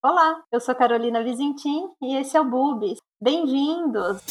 Olá, eu sou Carolina Vizintim e esse é o Bubis. Bem-vindos!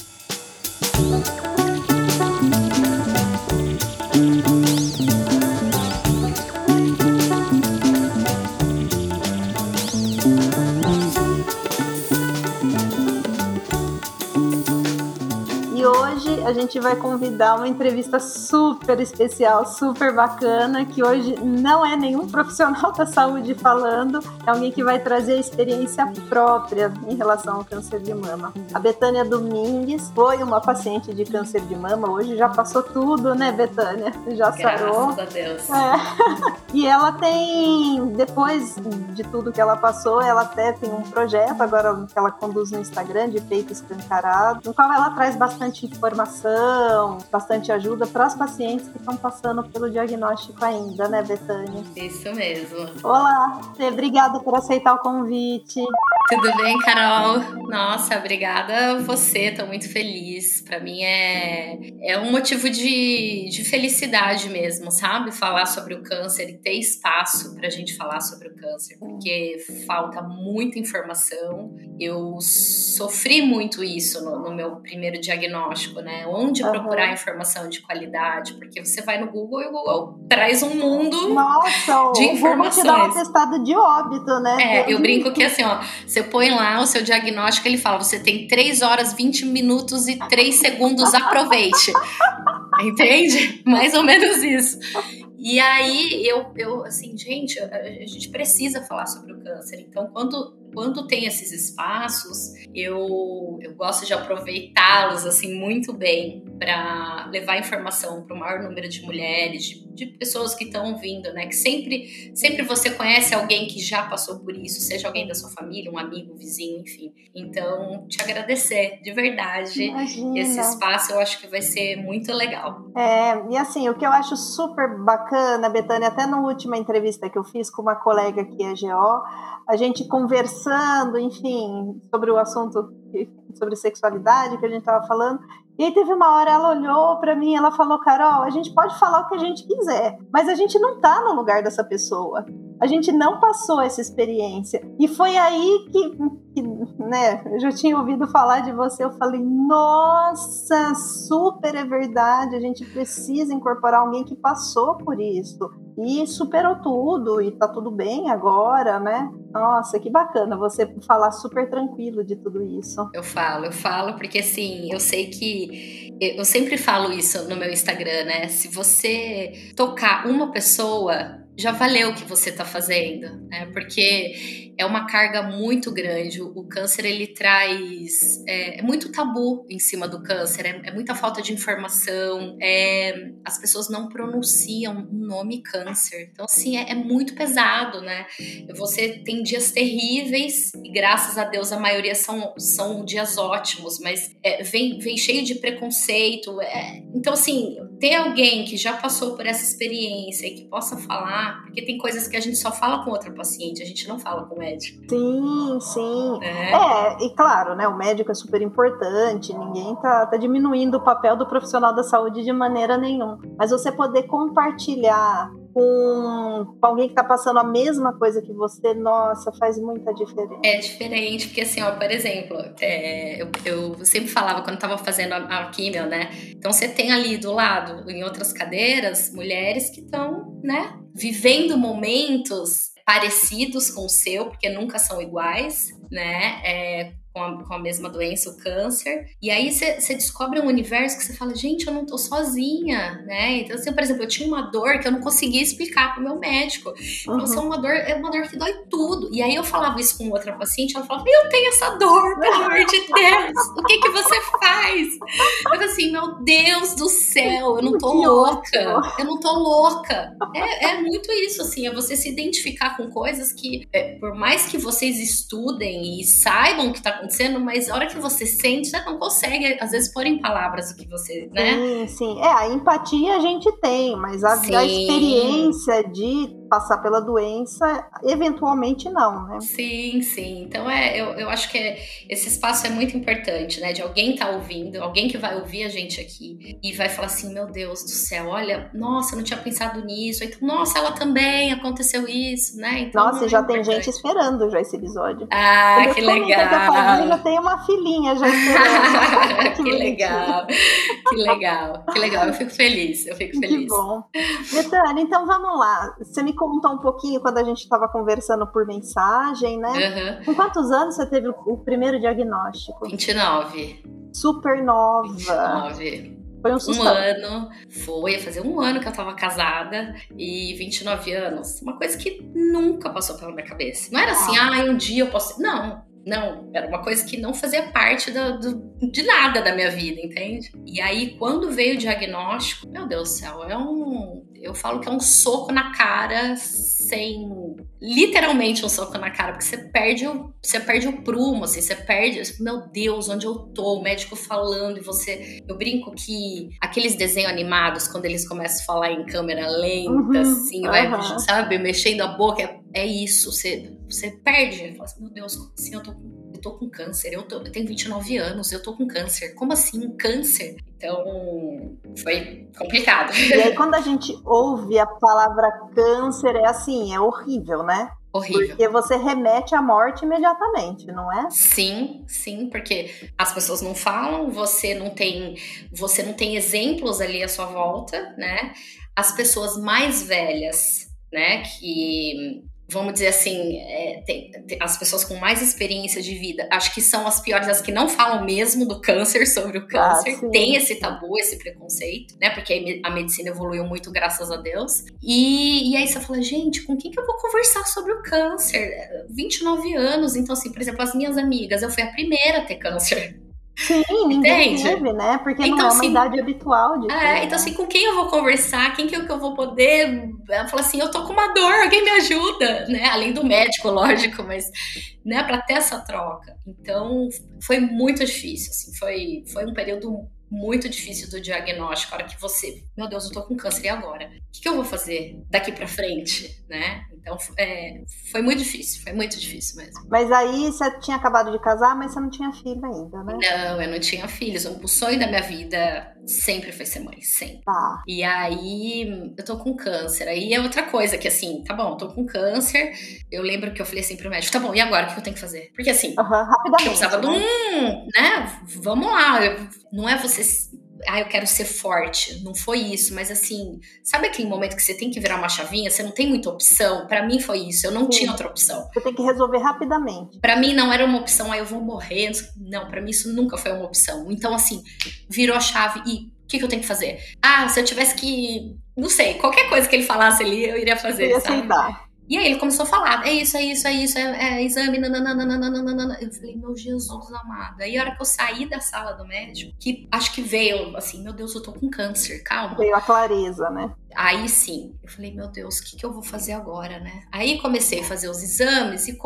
A gente vai convidar uma entrevista super especial, super bacana, que hoje não é nenhum profissional da saúde falando, é alguém que vai trazer a experiência própria em relação ao câncer de mama. A Betânia Domingues foi uma paciente de câncer de mama, hoje já passou tudo, né, Betânia? Já Graças sarou. Graças a Deus. É. e ela tem, depois de tudo que ela passou, ela até tem um projeto agora que ela conduz no Instagram de peito escancarado, no qual ela traz bastante informação informação, bastante ajuda para as pacientes que estão passando pelo diagnóstico ainda, né, Betânia? Isso mesmo. Olá, obrigada por aceitar o convite. Tudo bem, Carol? Nossa, obrigada a você, estou muito feliz. Para mim é, é um motivo de, de felicidade mesmo, sabe? Falar sobre o câncer e ter espaço para a gente falar sobre o câncer, porque falta muita informação. Eu sofri muito isso no, no meu primeiro diagnóstico, né? Onde uhum. procurar informação de qualidade, porque você vai no Google e o Google traz um mundo Nossa, de informações. Nossa, o Google te dá um atestado de óbito, né? É, eu brinco que assim, ó, você põe lá o seu diagnóstico, ele fala, você tem 3 horas, 20 minutos e 3 segundos, aproveite. Entende? Mais ou menos isso. E aí eu, eu assim, gente, a, a gente precisa falar sobre o câncer. Então, quando quando tem esses espaços, eu, eu gosto de aproveitá-los assim muito bem para levar informação para o maior número de mulheres, de, de pessoas que estão vindo, né? Que sempre, sempre você conhece alguém que já passou por isso, seja alguém da sua família, um amigo, um vizinho, enfim. Então, te agradecer de verdade Imagina. esse espaço, eu acho que vai ser muito legal. É, e assim, o que eu acho super bacana, Betânia, até na última entrevista que eu fiz com uma colega que é GO, a gente conversando, enfim, sobre o assunto, sobre sexualidade que a gente estava falando. E aí teve uma hora, ela olhou para mim, ela falou, Carol, a gente pode falar o que a gente quiser, mas a gente não está no lugar dessa pessoa. A gente não passou essa experiência. E foi aí que, que né, eu já tinha ouvido falar de você, eu falei, nossa, super é verdade, a gente precisa incorporar alguém que passou por isso e superou tudo e tá tudo bem agora, né? Nossa, que bacana você falar super tranquilo de tudo isso. Eu falo, eu falo porque assim, eu sei que eu sempre falo isso no meu Instagram, né? Se você tocar uma pessoa, já valeu o que você está fazendo, né? Porque é uma carga muito grande. O câncer ele traz é, é muito tabu em cima do câncer, é, é muita falta de informação. É, as pessoas não pronunciam o nome câncer, então assim é, é, muito pesado, né? Você tem dias terríveis e graças a Deus a maioria são, são dias ótimos, mas é, vem, vem cheio de preconceito. É, então assim ter alguém que já passou por essa experiência e que possa falar porque tem coisas que a gente só fala com outra paciente, a gente não fala com o médico. Sim, sim. É, é e claro, né, o médico é super importante, ninguém tá, tá diminuindo o papel do profissional da saúde de maneira nenhuma. Mas você poder compartilhar com, alguém que está passando a mesma coisa que você, nossa, faz muita diferença. É diferente, porque assim, ó, por exemplo, é, eu, eu, sempre falava quando estava fazendo a, a químio, né? Então você tem ali do lado, em outras cadeiras, mulheres que estão, né, vivendo momentos parecidos com o seu, porque nunca são iguais, né? É, com a, com a mesma doença, o câncer. E aí você descobre um universo que você fala, gente, eu não tô sozinha, né? Então, assim, por exemplo, eu tinha uma dor que eu não conseguia explicar pro meu médico. Então, uhum. Então, é uma dor, é uma dor que dói tudo. E aí eu falava isso com outra paciente, ela falava, eu tenho essa dor, pelo amor de Deus, o que que você faz? Eu falei assim, meu Deus do céu, eu não tô louca, eu não tô louca. É, é muito isso, assim, é você se identificar com coisas que, é, por mais que vocês estudem e saibam o que tá acontecendo, acontecendo, mas a hora que você sente, você não consegue, às vezes, pôr em palavras o que você, né? Sim, sim. É, a empatia a gente tem, mas a, a experiência de passar pela doença, eventualmente não, né? Sim, sim. Então é, eu, eu acho que é, esse espaço é muito importante, né? De alguém estar tá ouvindo, alguém que vai ouvir a gente aqui e vai falar assim, meu Deus do céu, olha, nossa, eu não tinha pensado nisso. Então, nossa, ela também aconteceu isso, né? Então, nossa, é já tem gente esperando já esse episódio. Ah, Quando que legal. Que já tem uma filhinha já esperando. que, que legal. Que legal. Que legal. Eu fico feliz. Eu fico feliz. Que bom. Betânia, então vamos lá. Você me contou um pouquinho quando a gente estava conversando por mensagem, né? Uhum. Com quantos anos você teve o primeiro diagnóstico? 29. Super nova. 29. Foi um Um ano, foi, fazer um ano que eu tava casada e 29 anos. Uma coisa que nunca passou pela minha cabeça. Não era assim, ah, um dia eu posso. Não, não, era uma coisa que não fazia parte do, do, de nada da minha vida, entende? E aí, quando veio o diagnóstico, meu Deus do céu, é um. Eu falo que é um soco na cara sem. Literalmente um soco na cara, porque você perde o, você perde o prumo, assim, você perde. Meu Deus, onde eu tô? O médico falando e você. Eu brinco que aqueles desenhos animados, quando eles começam a falar em câmera lenta, uhum, assim, uhum. vai, sabe, mexendo a boca, é, é isso. Você, você perde. Fala assim, meu Deus, assim eu tô com eu tô com câncer, eu, tô, eu tenho 29 anos, eu tô com câncer. Como assim, câncer? Então, foi complicado. E aí, quando a gente ouve a palavra câncer, é assim, é horrível, né? Horrível. Porque você remete à morte imediatamente, não é? Sim, sim, porque as pessoas não falam, você não tem, você não tem exemplos ali à sua volta, né? As pessoas mais velhas, né, que vamos dizer assim, é, tem, tem, as pessoas com mais experiência de vida, acho que são as piores, as que não falam mesmo do câncer, sobre o ah, câncer, ah, tem esse tabu, esse preconceito, né? Porque a medicina evoluiu muito, graças a Deus. E, e aí você fala, gente, com quem que eu vou conversar sobre o câncer? 29 anos, então assim, por exemplo, as minhas amigas, eu fui a primeira a ter câncer. Sim, Entende? teve, né? Porque então, não é uma assim, idade habitual de É, ter, então né? assim, com quem eu vou conversar? Quem que eu, que eu vou poder... Falar assim, eu tô com uma dor, alguém me ajuda, né? Além do médico, lógico, mas... Né, para ter essa troca. Então, foi muito difícil, assim. Foi, foi um período muito difícil do diagnóstico, a hora que você, meu Deus, eu tô com câncer, e agora? O que, que eu vou fazer daqui para frente, né? Então, é, foi muito difícil, foi muito difícil mesmo. Mas aí você tinha acabado de casar, mas você não tinha filho ainda, né? Não, eu não tinha filhos. O sonho da minha vida sempre foi ser mãe, sempre. Tá. E aí, eu tô com câncer. Aí é outra coisa que, assim, tá bom, tô com câncer. Eu lembro que eu falei assim pro médico, tá bom, e agora o que eu tenho que fazer? Porque assim, uhum, rapidamente, eu precisava né? de um, né? Vamos lá, não é você ah, eu quero ser forte. Não foi isso, mas assim, sabe aquele momento que você tem que virar uma chavinha, você não tem muita opção? Para mim foi isso, eu não Sim. tinha outra opção. Você tem que resolver rapidamente. Para mim não era uma opção, ah, eu vou morrer. Não, para mim isso nunca foi uma opção. Então assim, virou a chave e o que, que, eu tenho que fazer? Ah, se eu tivesse que. Não sei, qualquer coisa que ele falasse ali, eu iria fazer. Eu ia sabe? aceitar. E aí ele começou a falar, é isso, é isso, é isso, é, é exame, nananana. Eu falei, meu Jesus amado. Aí a hora que eu saí da sala do médico, que acho que veio assim, meu Deus, eu tô com câncer, calma. Veio a clareza, né? Aí sim, eu falei, meu Deus, o que, que eu vou fazer agora, né? Aí comecei a fazer os exames e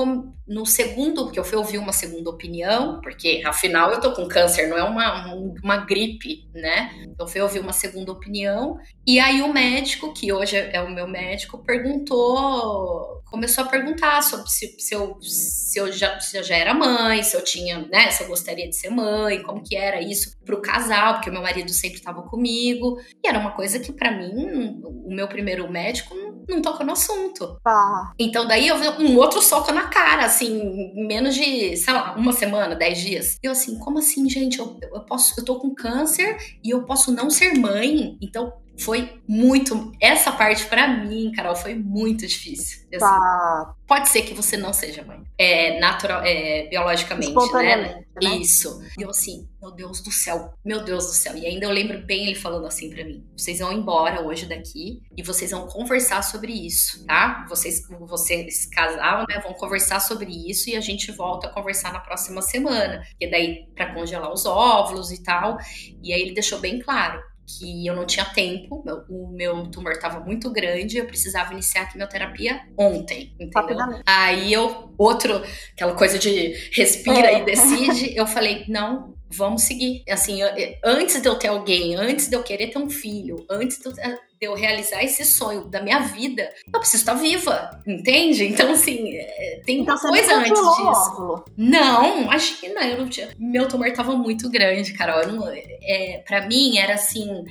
no segundo, porque eu fui ouvir uma segunda opinião, porque afinal eu tô com câncer, não é uma, uma gripe, né? Então fui ouvir uma segunda opinião. E aí o médico, que hoje é o meu médico, perguntou, começou a perguntar sobre se, se, eu, se, eu, já, se eu já era mãe, se eu tinha, né, se eu gostaria de ser mãe, como que era isso pro casal, porque o meu marido sempre estava comigo. E era uma coisa que para mim o meu primeiro médico não, tocou no assunto. Ah. Então daí eu vi um outro soco na cara, assim, menos de, sei lá, uma semana, dez dias. Eu assim, como assim, gente? Eu, eu posso, eu tô com câncer e eu posso não ser mãe. Então foi muito. Essa parte para mim, Carol, foi muito difícil. Assim, tá. Pode ser que você não seja mãe. É natural, é, biologicamente, né? né? Isso. E eu assim, meu Deus do céu, meu Deus do céu. E ainda eu lembro bem ele falando assim para mim: vocês vão embora hoje daqui e vocês vão conversar sobre isso, tá? Vocês, vocês casaram, né? Vão conversar sobre isso e a gente volta a conversar na próxima semana. Que daí para congelar os óvulos e tal. E aí ele deixou bem claro que eu não tinha tempo, o meu tumor estava muito grande, eu precisava iniciar a quimioterapia ontem, entendeu? Aí eu, outro, aquela coisa de respira é. e decide, eu falei, não, vamos seguir. Assim, antes de eu ter alguém, antes de eu querer ter um filho, antes de eu, de eu realizar esse sonho da minha vida, eu preciso estar viva, entende? Então, assim, é, tem então, coisa antes disso. Óvulo. Não, imagina, eu não tinha. Meu tumor tava muito grande, Carol. Eu não, é, pra mim era assim.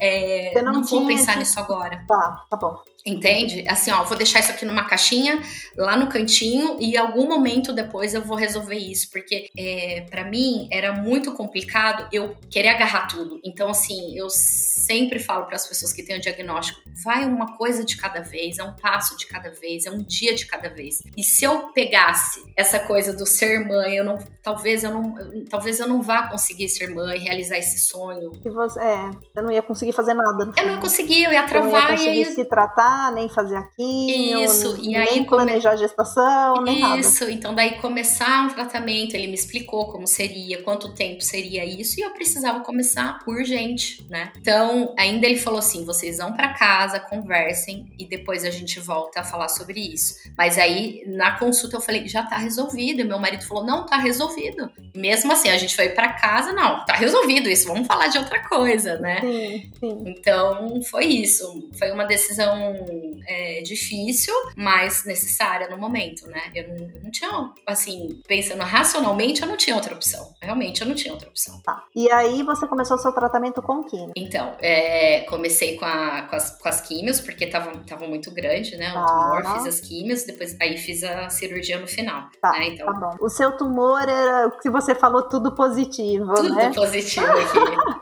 É, não, não vou pensar que... nisso agora. Tá, tá bom. Entende? Assim, ó, vou deixar isso aqui numa caixinha, lá no cantinho, e em algum momento depois eu vou resolver isso, porque é, para mim era muito complicado eu querer agarrar tudo. Então, assim, eu sempre falo para as pessoas que têm o diagnóstico: vai uma coisa de cada vez, é um passo de cada vez, é um dia de cada vez. E se eu pegasse essa coisa do ser mãe, eu não, talvez eu não, talvez eu não vá conseguir ser mãe, realizar esse sonho. Você, é, eu não ia conseguir fazer nada. Eu não ia conseguir, eu ia travar. Eu não ia conseguir e aí... se tratar nem fazer aqui, isso, e aí nem planejar come... a gestação, nem isso. nada. Isso, então daí começar um tratamento, ele me explicou como seria, quanto tempo seria isso, e eu precisava começar urgente, né? Então, ainda ele falou assim: vocês vão para casa, conversem e depois a gente volta a falar sobre isso. Mas aí na consulta eu falei: já tá resolvido. E meu marido falou: não, tá resolvido. Mesmo assim, a gente foi para casa, não, tá resolvido isso, vamos falar de outra coisa, né? Sim, sim. Então, foi isso. Foi uma decisão é, difícil, mas necessária no momento, né? Eu não, eu não, tinha, assim, pensando racionalmente, eu não tinha outra opção. Realmente, eu não tinha outra opção. Tá. E aí você começou o seu tratamento com químio? Então, é, comecei com, a, com, as, com as químios, porque tava, tava muito grande, né? O ah, tumor, fiz as químios, depois aí fiz a cirurgia no final. Tá, né? então, tá bom. O seu tumor era, o que você falou, tudo positivo, tudo né? Tudo positivo aqui.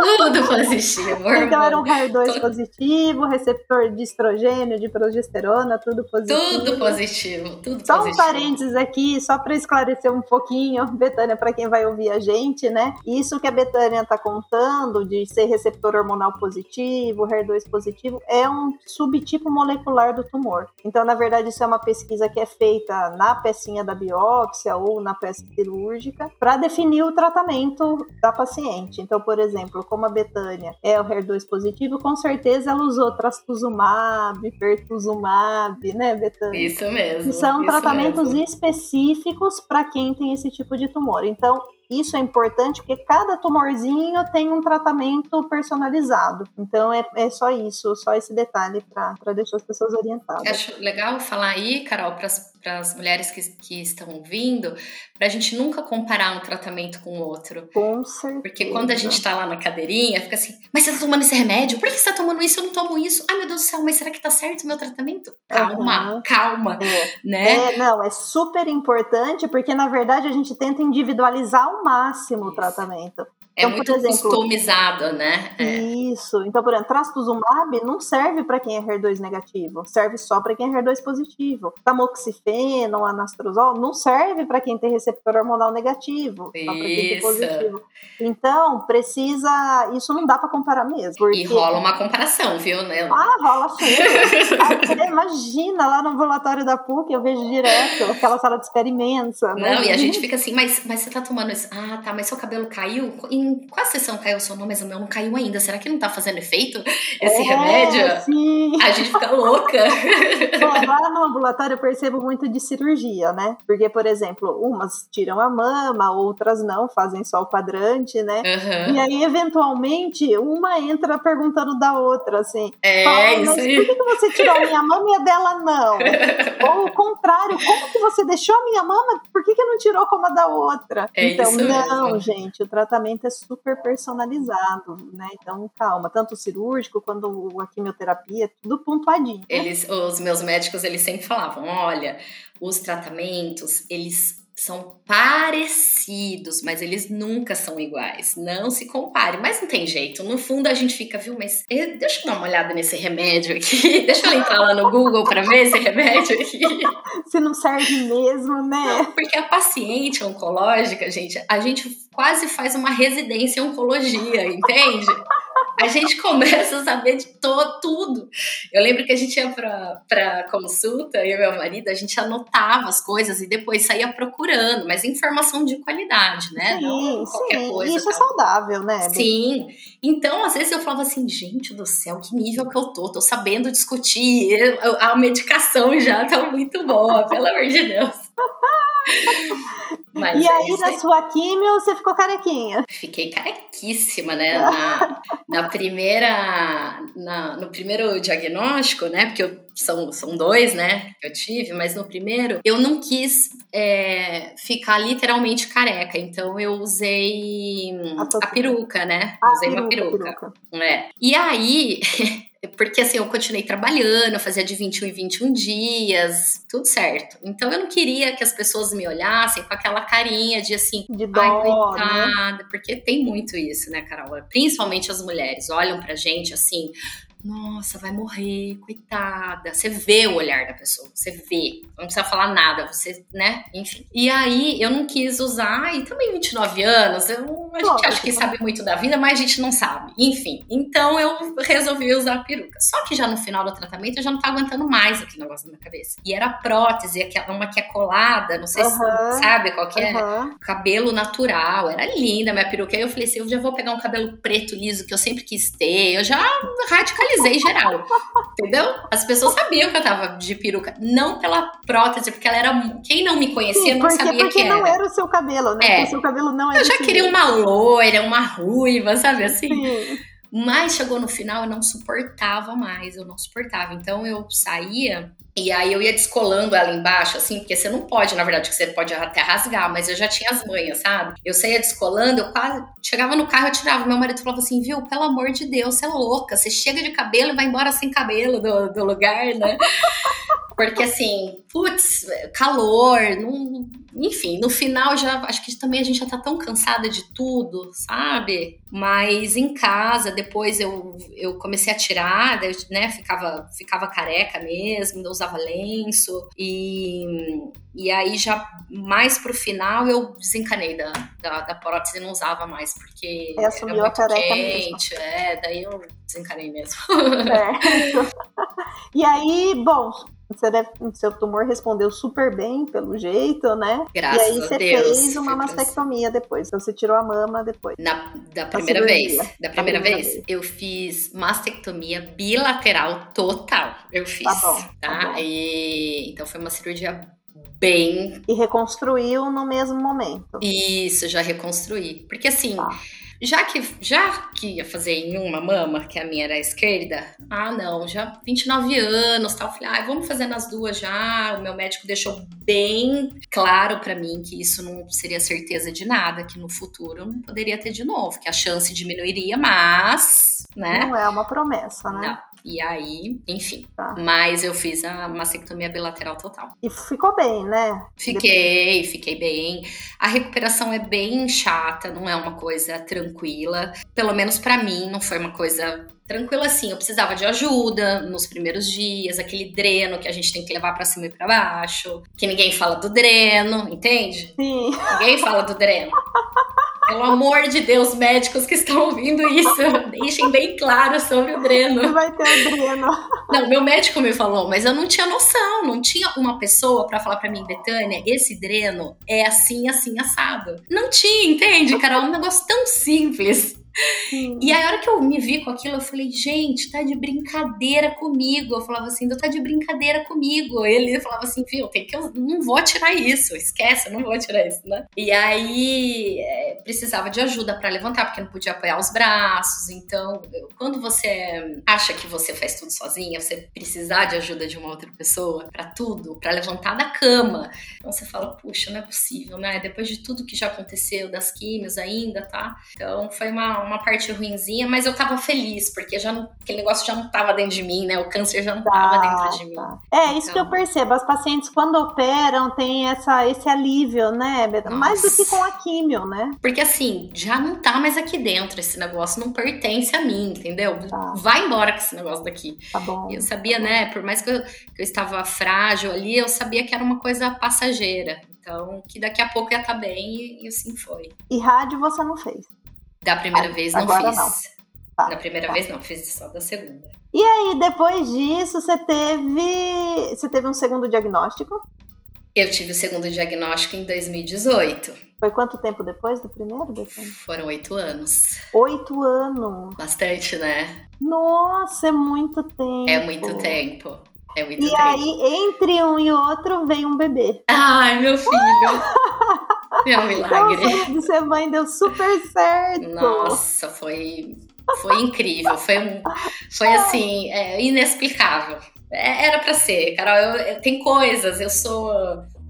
Tudo positivo. Então era um HER2 positivo, receptor de estrogênio, de progesterona, tudo positivo. Tudo positivo, tudo só positivo. Só um parênteses aqui, só para esclarecer um pouquinho, Betânia, para quem vai ouvir a gente, né? Isso que a Betânia está contando de ser receptor hormonal positivo, HER2 positivo, é um subtipo molecular do tumor. Então, na verdade, isso é uma pesquisa que é feita na pecinha da biópsia ou na peça cirúrgica para definir o tratamento da paciente. Então, por exemplo, como a Betânia é o HER2 positivo, com certeza ela usou trastuzumab, pertuzumab, né, Betânia? Isso mesmo. São isso tratamentos mesmo. específicos para quem tem esse tipo de tumor. Então, isso é importante porque cada tumorzinho tem um tratamento personalizado. Então é, é só isso, só esse detalhe para deixar as pessoas orientadas. Acho legal falar aí, Carol, para as mulheres que, que estão ouvindo, para a gente nunca comparar um tratamento com o outro. Com certeza. Porque quando a gente está lá na cadeirinha, fica assim, mas você está tomando esse remédio? Por que você está tomando isso? Eu não tomo isso. Ai, meu Deus do céu, mas será que está certo o meu tratamento? Calma, uhum. calma, é. né? É, não, é super importante porque, na verdade, a gente tenta individualizar o máximo o tratamento. É então, muito exemplo, customizado, né? É. Isso. Então, por exemplo, trastuzumab não serve para quem é HER2 negativo, serve só para quem é HER2 positivo. Tamoxifeno, anastrozol não serve para quem tem receptor hormonal negativo, isso. só para quem tem positivo. Então, precisa, isso não dá para comparar mesmo. Porque... E rola uma comparação, viu? Né? Ah, rola super. imagina lá no ambulatório da PUC, eu vejo direto aquela sala de espera imensa. Né? Não, e a gente fica assim, mas, mas você tá tomando isso? Ah, tá, mas seu cabelo caiu? Qual sessão caiu o seu nome, mas o meu não caiu ainda. Será que não tá fazendo efeito esse é, remédio? Sim. A gente fica louca. Bom, lá no ambulatório eu percebo muito de cirurgia, né? Porque, por exemplo, umas tiram a mama, outras não, fazem só o quadrante, né? Uhum. E aí, eventualmente, uma entra perguntando da outra, assim. É, fala, isso aí. Por que, que você tirou a minha mama e a dela não? Ou o contrário, como que você deixou a minha mama? Por que, que não tirou como a da outra? É então, não, mesmo. gente, o tratamento é é super personalizado, né? Então, calma, tanto o cirúrgico quanto a quimioterapia, tudo pontuadinho. Né? Eles, os meus médicos, eles sempre falavam, olha, os tratamentos, eles são parecidos, mas eles nunca são iguais. Não se compare. Mas não tem jeito. No fundo a gente fica, viu? Mas eh, deixa eu dar uma olhada nesse remédio aqui. Deixa eu entrar lá no Google para ver esse remédio aqui. Se não serve mesmo, né? Porque a paciente oncológica, gente, a gente quase faz uma residência em oncologia, entende? A gente começa a saber de tudo. Eu lembro que a gente ia pra consulta, eu e meu marido, a gente anotava as coisas e depois saía procurando, mas informação de qualidade, né? Sim, Não qualquer sim. coisa. Isso é saudável, né? Sim. Então, às vezes eu falava assim, gente do céu, que nível que eu tô? Tô sabendo discutir, a medicação já tá muito boa, pelo amor de Deus. Mas e é aí, na sua químio, você ficou carequinha? Fiquei carequíssima, né? Na, na primeira. Na, no primeiro diagnóstico, né? Porque eu, são, são dois, né? Que eu tive, mas no primeiro, eu não quis é, ficar literalmente careca. Então, eu usei a, a peruca, né? A usei peruca, uma peruca. peruca. É. E aí. Porque assim, eu continuei trabalhando, eu fazia de 21 em 21 dias, tudo certo. Então eu não queria que as pessoas me olhassem com aquela carinha de assim, de dó, ai, né? coitada, né? porque tem muito isso, né, Carol? Principalmente as mulheres olham pra gente assim, nossa, vai morrer, coitada. Você vê o olhar da pessoa, você vê. Não precisa falar nada, você, né? Enfim. E aí eu não quis usar, e também 29 anos, eu, a gente acha que sabe muito da vida, mas a gente não sabe. Enfim. Então eu resolvi usar a peruca. Só que já no final do tratamento eu já não tava aguentando mais aquele negócio na minha cabeça. E era prótese, uma que é colada, não sei se sabe qual que é. Cabelo natural, era linda a minha peruca. Aí eu falei assim: eu já vou pegar um cabelo preto liso que eu sempre quis ter. Eu já radicalizei normalizei geral. Entendeu? As pessoas sabiam que eu tava de peruca. Não pela prótese, porque ela era. Quem não me conhecia Sim, não porque, sabia porque que não era. era o seu cabelo, né? É. O seu cabelo não era. Eu já queria uma loira, uma ruiva, sabe assim? Sim. Mas chegou no final, eu não suportava mais, eu não suportava. Então eu saía e aí eu ia descolando ela embaixo, assim, porque você não pode, na verdade, que você pode até rasgar, mas eu já tinha as manhas, sabe? Eu saía descolando, eu quase chegava no carro, eu tirava. Meu marido falava assim, viu, pelo amor de Deus, você é louca, você chega de cabelo e vai embora sem cabelo do, do lugar, né? Porque assim, putz, calor, não, enfim, no final já acho que também a gente já tá tão cansada de tudo, sabe? Mas em casa, depois eu, eu comecei a tirar, né? Ficava, ficava careca mesmo, não usava lenço. E, e aí já mais pro final eu desencanei da, da, da prótese e não usava mais, porque é, era muito a careca quente, mesmo. é, daí eu desencanei mesmo. É. e aí, bom, você deve, seu tumor respondeu super bem, pelo jeito, né? Graças e aí você Deus, fez uma mastectomia depois. Então você tirou a mama depois. Na, da primeira vez. Da primeira, vez, vez, eu fiz mastectomia bilateral total. Eu fiz. Tá bom. Tá? tá bom. E, então foi uma cirurgia bem. E reconstruiu no mesmo momento. Isso, já reconstruí. Porque assim. Tá já que, já que ia fazer em uma mama, que a minha era a esquerda, ah, não, já 29 anos, tal. Falei, ah, vamos fazer nas duas já. O meu médico deixou bem claro para mim que isso não seria certeza de nada, que no futuro não poderia ter de novo, que a chance diminuiria, mas, né? Não é uma promessa, né? Não. E aí, enfim. Tá. Mas eu fiz a mastectomia bilateral total. E ficou bem, né? Fiquei, fiquei bem. A recuperação é bem chata, não é uma coisa tranquila. Pelo menos para mim, não foi uma coisa tranquila assim. Eu precisava de ajuda nos primeiros dias, aquele dreno que a gente tem que levar para cima e para baixo, que ninguém fala do dreno, entende? Sim. Ninguém fala do dreno. Pelo amor de Deus, médicos que estão ouvindo isso, deixem bem claro sobre o dreno. Vai ter o dreno. Não, meu médico me falou, mas eu não tinha noção, não tinha uma pessoa para falar para mim, Betânia, esse dreno é assim, assim, assado. Não tinha, entende, cara? É um negócio tão simples. E aí, a hora que eu me vi com aquilo, eu falei, gente, tá de brincadeira comigo. Eu falava assim, tá de brincadeira comigo. Ele falava assim, viu, tem que eu não vou tirar isso, esquece, eu não vou tirar isso, né? E aí precisava de ajuda para levantar, porque não podia apoiar os braços. Então, quando você acha que você faz tudo sozinha, você precisar de ajuda de uma outra pessoa para tudo, para levantar da cama. Então você fala, puxa, não é possível, né? Depois de tudo que já aconteceu, das químios ainda, tá? Então foi uma uma, parte ruinzinha, mas eu tava feliz, porque já não, aquele negócio já não tava dentro de mim, né? O câncer já não tá, tava dentro de mim. Tá. É, isso então... que eu então percebo. As pacientes, quando operam, tem essa, esse alívio, né, Nossa. Mais do que com a químio, né? Porque assim, já não tá mais aqui dentro esse negócio, não pertence a mim, entendeu? Tá. Vai embora com esse negócio daqui. Tá bom. Eu sabia, tá né, por mais que eu, que eu estava frágil ali, eu sabia que era uma coisa passageira. Então, que daqui a pouco ia estar tá bem e, e assim foi. E rádio você não fez? Da primeira ah, vez não Agora fiz. Não. Tá, da primeira tá. vez não, fiz só da segunda. E aí, depois disso, você teve. Você teve um segundo diagnóstico? Eu tive o segundo diagnóstico em 2018. Foi quanto tempo depois do primeiro? Foram oito anos. Oito anos. Bastante, né? Nossa, é muito tempo. É muito tempo. É muito e tempo. aí, entre um e outro, veio um bebê. Ai, meu filho. É um milagre. Então, de ser mãe deu super certo. Nossa, foi, foi incrível. Foi, um, foi assim, é, inexplicável. É, era para ser, Carol. Eu, eu, tem coisas, eu sou.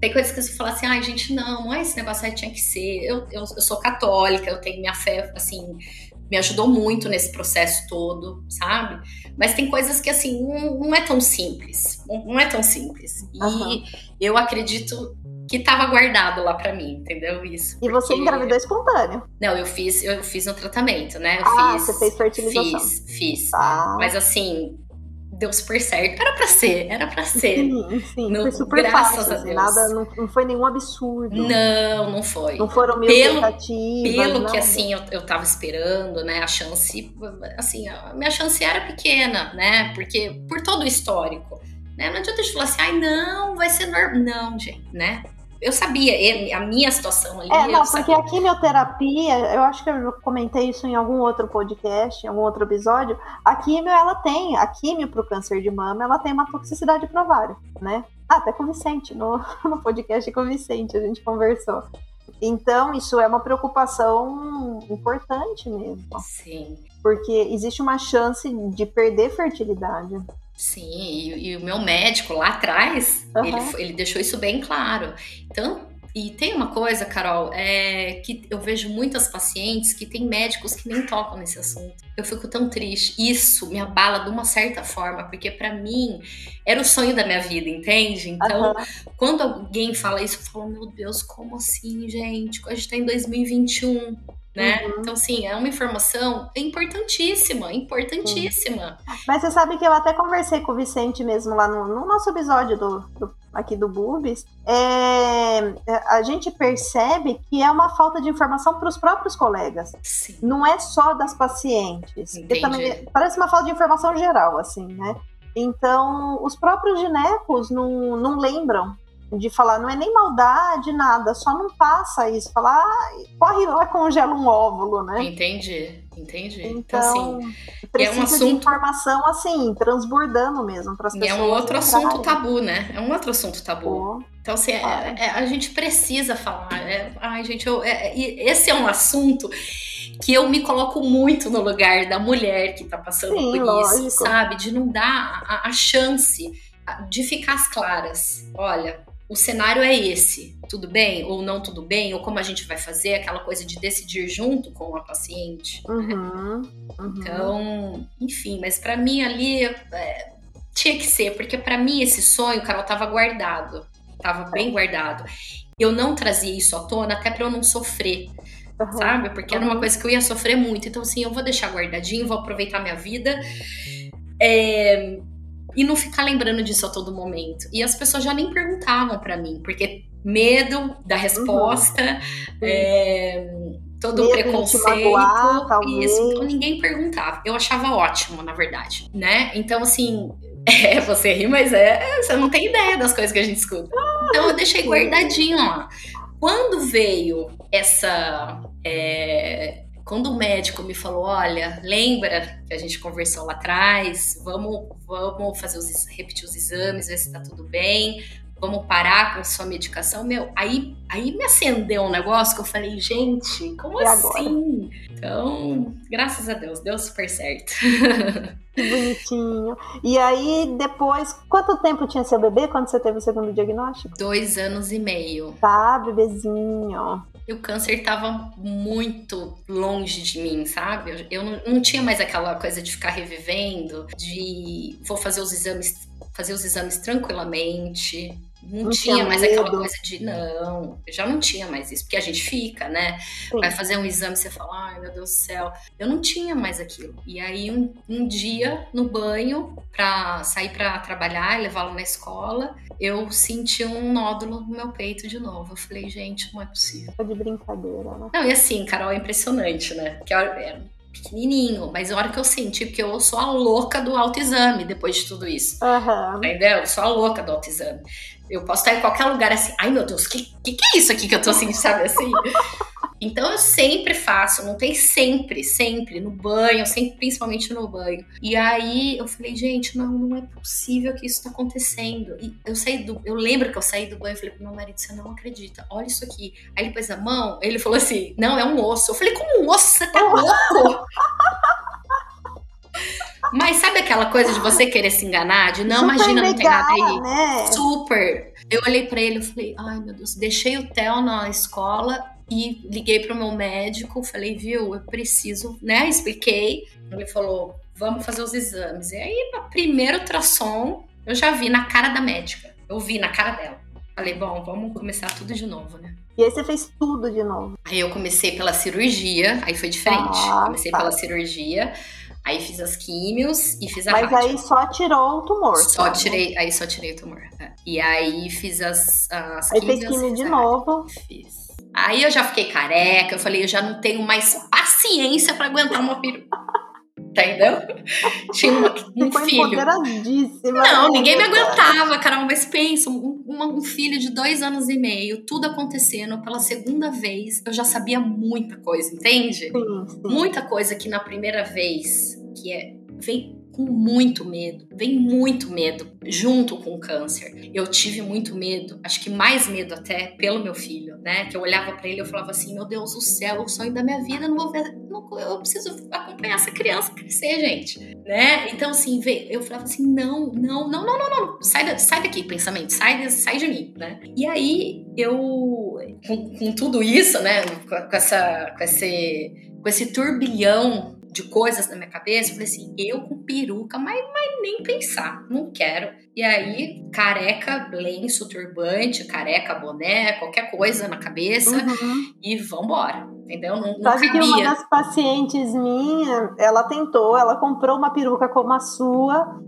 Tem coisas que você fala assim, ai, gente, não, não é esse negócio aí tinha que ser. Eu, eu, eu sou católica, eu tenho minha fé, assim, me ajudou muito nesse processo todo, sabe? Mas tem coisas que, assim, não, não é tão simples. Não é tão simples. E uhum. eu acredito que estava guardado lá para mim, entendeu? Isso. E você engravidou espontâneo? Não, eu fiz, eu fiz no tratamento, né? Eu ah, fiz, você fez fertilização. Fiz, fiz. Ah. Mas assim, deu super certo. Era pra ser, era pra ser. Sim, sim. No, foi super graças fácil, a Deus. Nada, não, não foi nenhum absurdo. Não, não foi. Não foram mil pelo. Pelo não. que assim eu, eu tava esperando, né? A chance, assim, a minha chance era pequena, né? Porque por todo o histórico. Né? Não adianta a gente falar assim, ai, não, vai ser normal. Não, gente, né? Eu sabia, a minha situação ali. É, não, porque a quimioterapia, eu acho que eu comentei isso em algum outro podcast, em algum outro episódio. A quimio, ela tem, a quimio para o câncer de mama, ela tem uma toxicidade para ovário, né? Ah, até com o Vicente, no, no podcast com o Vicente, a gente conversou. Então, isso é uma preocupação importante mesmo. Sim. Porque existe uma chance de perder fertilidade. Sim, e, e, o meu médico lá atrás, uhum. ele, ele deixou isso bem claro. Então, e tem uma coisa, Carol, é que eu vejo muitas pacientes que têm médicos que nem tocam nesse assunto. Eu fico tão triste. Isso me abala de uma certa forma, porque para mim era o sonho da minha vida, entende? Então, uhum. quando alguém fala isso, eu falo, meu Deus, como assim, gente? A gente tá em 2021 né? Uhum. Então, assim, é uma informação importantíssima, importantíssima. Mas você sabe que eu até conversei com o Vicente mesmo lá no, no nosso episódio do, do, aqui do Bubis. É, a gente percebe que é uma falta de informação para os próprios colegas. Sim. Não é só das pacientes. Também, parece uma falta de informação geral, assim, né? Então, os próprios ginecos não, não lembram de falar, não é nem maldade, nada, só não passa isso. Falar, ah, corre lá, congela um óvulo, né? Entendi, entendi. Então, então assim, precisa é um assunto... de informação assim, transbordando mesmo para as pessoas. É um outro assunto tabu, né? É um outro assunto tabu. Então, assim, é, é, a gente precisa falar. É, ai, gente, eu, é, esse é um assunto que eu me coloco muito no lugar da mulher que tá passando Sim, por lógico. isso, sabe? De não dar a, a chance de ficar as claras. Olha, o cenário é esse, tudo bem ou não tudo bem, ou como a gente vai fazer, aquela coisa de decidir junto com a paciente. Uhum, uhum. Então, enfim, mas para mim ali é, tinha que ser, porque para mim esse sonho, Carol, tava guardado, tava bem guardado. Eu não trazia isso à tona até para eu não sofrer. Uhum, sabe? Porque era uma coisa que eu ia sofrer muito. Então, assim, eu vou deixar guardadinho, vou aproveitar minha vida. É, e não ficar lembrando disso a todo momento. E as pessoas já nem perguntavam para mim, porque medo da resposta, uhum. é, todo o preconceito, magoar, isso, então ninguém perguntava. Eu achava ótimo, na verdade, né? Então, assim, é, você ri, mas é, você não tem ideia das coisas que a gente escuta. Então, eu deixei guardadinho lá. Quando veio essa. É, quando o médico me falou, olha, lembra que a gente conversou lá atrás, vamos, vamos fazer os, repetir os exames, ver se tá tudo bem, vamos parar com sua medicação, meu, aí, aí me acendeu um negócio que eu falei, gente, como assim? Então, graças a Deus, deu super certo. Que bonitinho. E aí, depois, quanto tempo tinha seu bebê quando você teve o segundo diagnóstico? Dois anos e meio. Tá, bebezinho. E o câncer estava muito longe de mim, sabe? Eu não, não tinha mais aquela coisa de ficar revivendo, de vou fazer os exames, fazer os exames tranquilamente, não, não tinha, tinha mais aquela coisa de não, eu já não tinha mais isso, porque a gente fica, né? Sim. Vai fazer um exame, você fala, ai meu Deus do céu. Eu não tinha mais aquilo. E aí, um, um dia, no banho, pra sair para trabalhar e levá-lo na escola, eu senti um nódulo no meu peito de novo. Eu falei, gente, não é possível. Foi de brincadeira, né? Não, e assim, Carol, é impressionante, né? Porque é pequenininho, mas a hora que eu senti, porque eu sou a louca do autoexame depois de tudo isso. Uhum. Entendeu? Eu sou a louca do autoexame. Eu posso estar em qualquer lugar assim, ai meu Deus, que, que, que é isso aqui que eu tô sentindo, sabe assim? Então eu sempre faço, não tem sempre, sempre, no banho, sempre, principalmente no banho. E aí eu falei, gente, não, não é possível que isso tá acontecendo. E eu saí do. Eu lembro que eu saí do banho e falei pro meu marido, você não acredita, olha isso aqui. Aí ele pôs a mão, ele falou assim: não, é um osso. Eu falei, como um osso? Você tá louco? Mas sabe aquela coisa de você querer se enganar? De não, Super imagina, não tem nada aí. Né? Super. Eu olhei para ele e falei, ai meu Deus, deixei o Theo na escola e liguei pro meu médico, falei, viu, eu preciso, né? Expliquei. Ele falou, vamos fazer os exames. E aí, no primeiro ultrassom, eu já vi na cara da médica. Eu vi na cara dela. Falei, bom, vamos começar tudo de novo, né? E aí você fez tudo de novo. Aí eu comecei pela cirurgia, aí foi diferente. Ah, comecei tá. pela cirurgia. Aí fiz as químios e fiz a Mas rádio. aí só tirou o tumor. Só tá? tirei, aí só tirei o tumor. É. E aí fiz as, as aí químios. Aí fez químio de novo. Fiz. Aí eu já fiquei careca, eu falei, eu já não tenho mais paciência para aguentar uma peruca. Entendeu? Tinha um, um filho. Não, ninguém me aguentava, Carol, mas pensa, um, um, filho de dois anos e meio, tudo acontecendo pela segunda vez, eu já sabia muita coisa, entende? Sim, sim. Muita coisa que na primeira vez, que é vem com muito medo, vem muito medo junto com o câncer. Eu tive muito medo, acho que mais medo até pelo meu filho, né? Que eu olhava para ele e eu falava assim: "Meu Deus do céu, o sonho da minha vida, não vou ver, não, eu preciso acompanhar essa criança crescer, gente", né? Então assim, eu falava assim: "Não, não, não, não, não, não. sai, sai daqui, pensamento, sai, sai de mim", né? E aí eu com, com tudo isso, né, com, com essa com esse com esse turbilhão de coisas na minha cabeça, eu falei assim, eu com peruca, mas, mas nem pensar, não quero. E aí, careca, lenço, turbante, careca, boné, qualquer coisa na cabeça uhum. e vambora, entendeu? Não, não Sabe cabia. que uma das pacientes minha, ela tentou, ela comprou uma peruca como a sua,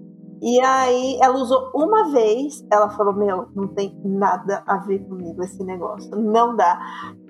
e aí ela usou uma vez, ela falou: Meu, não tem nada a ver comigo esse negócio, não dá.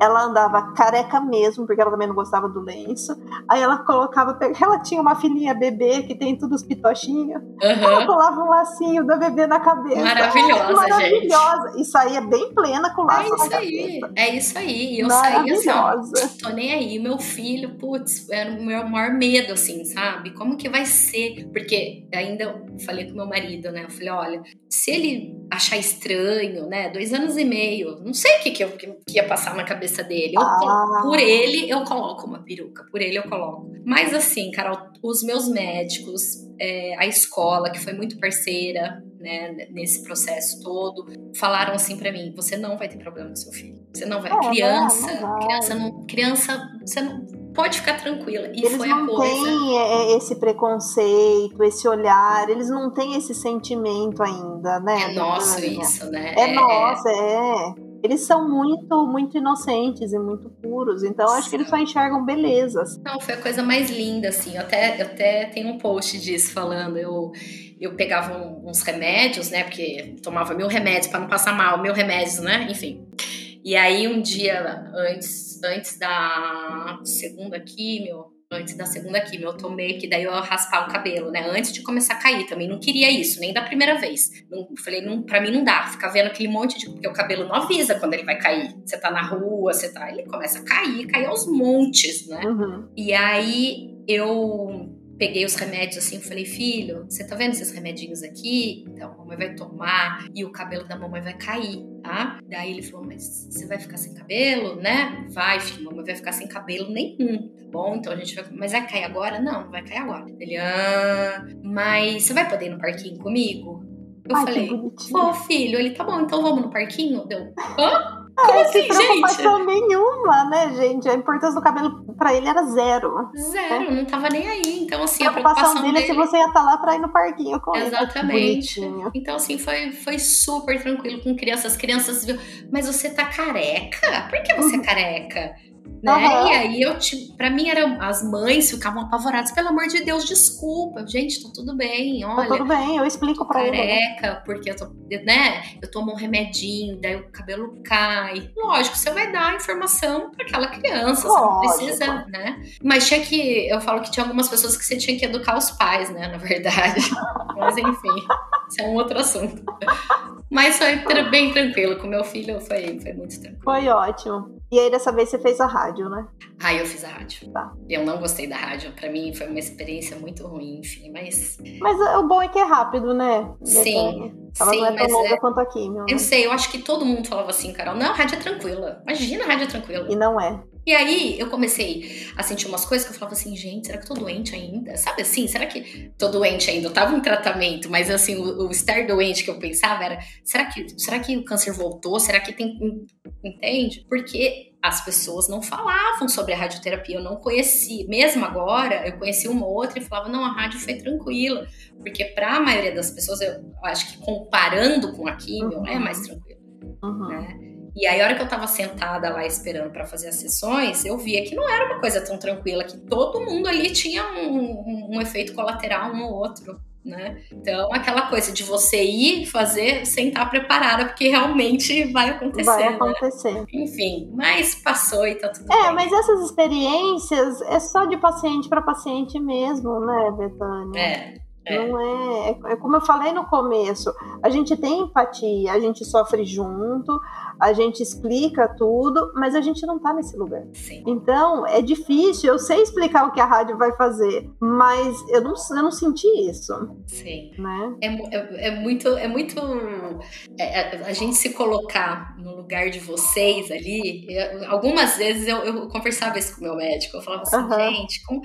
Ela andava careca mesmo, porque ela também não gostava do lenço. Aí ela colocava, ela tinha uma filhinha bebê que tem tudo os pitochinhos. Uhum. Ela colava um lacinho da bebê na cabeça. Maravilhosa, Maravilhosa. gente. E saía bem plena com o laço é isso aí, É isso aí. Eu saí assim, ó, tô nem aí. Meu filho, putz, era o meu maior medo, assim, sabe? Como que vai ser? Porque ainda falei falei com meu marido, né? Eu falei, olha, se ele achar estranho, né? Dois anos e meio, não sei o que, que, eu, que ia passar na cabeça dele. Eu, ah. Por ele, eu coloco uma peruca, por ele eu coloco. Mas assim, Carol, os meus médicos, é, a escola, que foi muito parceira, né, nesse processo todo, falaram assim para mim: você não vai ter problema com seu filho. Você não vai. É, criança, não vai. criança não. Criança, você não pode ficar tranquila. E eles foi não a coisa. têm é, é, esse preconceito, esse olhar, eles não têm esse sentimento ainda, né? É nosso isso, né? É, é nosso, é. Eles são muito, muito inocentes e muito puros, então acho que eles só enxergam belezas. Não, foi a coisa mais linda, assim. Eu até, eu até tenho um post disso falando. Eu, eu pegava uns remédios, né? Porque tomava mil remédios para não passar mal, mil remédios, né? Enfim. E aí um dia antes, antes da segunda químio, antes da segunda químio, eu tomei que daí eu raspar o cabelo, né? Antes de começar a cair também. Não queria isso, nem da primeira vez. Não, falei, não, pra mim não dá. Ficar vendo aquele monte de. Porque o cabelo não avisa quando ele vai cair. Você tá na rua, você tá. Ele começa a cair, cair aos montes, né? Uhum. E aí eu peguei os remédios assim, falei, filho, você tá vendo esses remedinhos aqui? Então, a mamãe vai tomar e o cabelo da mamãe vai cair, tá? Daí ele falou, mas você vai ficar sem cabelo, né? Vai, filho, mamãe vai ficar sem cabelo nenhum, tá bom? Então a gente vai. Mas vai cair agora? Não, não vai cair agora. Ele, ah, mas você vai poder ir no parquinho comigo? Eu Ai, falei, pô, filho, ele tá bom, então vamos no parquinho? Deu, hã? Como é, assim, preocupação gente? nenhuma, né, gente? A importância do cabelo pra ele era zero. Zero, né? não tava nem aí. Então, assim, a preocupação, a preocupação dele, dele é se você ia estar tá lá pra ir no parquinho com Exatamente. ele. Exatamente. Então, assim, foi, foi super tranquilo com crianças. As crianças viu, mas você tá careca? Por que você é uhum. careca? Né? Uhum. E aí eu tipo, para mim eram as mães ficavam apavoradas, pelo amor de Deus, desculpa, gente, tá tudo bem, tá olha. Tá tudo bem, eu explico para ele. Careca, porque eu tô, né? Eu tomo um remedinho, daí o cabelo cai. Lógico, você vai dar informação para aquela criança, Lógico. você não precisa, né? Mas tinha que, eu falo que tinha algumas pessoas que você tinha que educar os pais, né, na verdade. Mas enfim, isso é um outro assunto. Mas foi bem tranquilo, com meu filho foi, foi muito tranquilo. Foi ótimo. E aí dessa vez você fez a rádio, né? Ah, eu fiz a rádio. Tá. Eu não gostei da rádio. Para mim foi uma experiência muito ruim, enfim, mas. Mas o bom é que é rápido, né? Sim. Ela sim, não é tão longa é... quanto aqui, meu. Eu sei, eu acho que todo mundo falava assim, Carol. Não, a rádio é tranquila. Imagina a rádio é tranquila. E não é. E aí eu comecei a sentir umas coisas que eu falava assim, gente, será que eu tô doente ainda? Sabe assim, será que tô doente ainda? Eu tava em tratamento, mas assim, o, o estar doente que eu pensava era, será que, será que o câncer voltou? Será que tem. Entende? Porque as pessoas não falavam sobre a radioterapia, eu não conheci. Mesmo agora, eu conheci uma outra e falava, não, a rádio foi tranquila. Porque para a maioria das pessoas, eu acho que comparando com a químio, uhum. é mais tranquilo. Uhum. Né? E aí, a hora que eu tava sentada lá esperando para fazer as sessões, eu via que não era uma coisa tão tranquila, que todo mundo ali tinha um, um, um efeito colateral um ou outro né? Então, aquela coisa de você ir fazer sem estar preparada, porque realmente vai acontecer. Vai né? acontecer. Né? Enfim, mas passou e tá tudo é, bem. É, mas essas experiências é só de paciente para paciente mesmo, né, Betânia? É. É. Não é, é, é como eu falei no começo, a gente tem empatia, a gente sofre junto, a gente explica tudo, mas a gente não tá nesse lugar. Sim. Então, é difícil, eu sei explicar o que a rádio vai fazer, mas eu não, eu não senti isso. Sim. Né? É, é, é muito, é muito é, é, a gente se colocar no lugar de vocês ali, eu, algumas vezes eu, eu, conversava isso com o meu médico, eu falava assim, uhum. gente, como...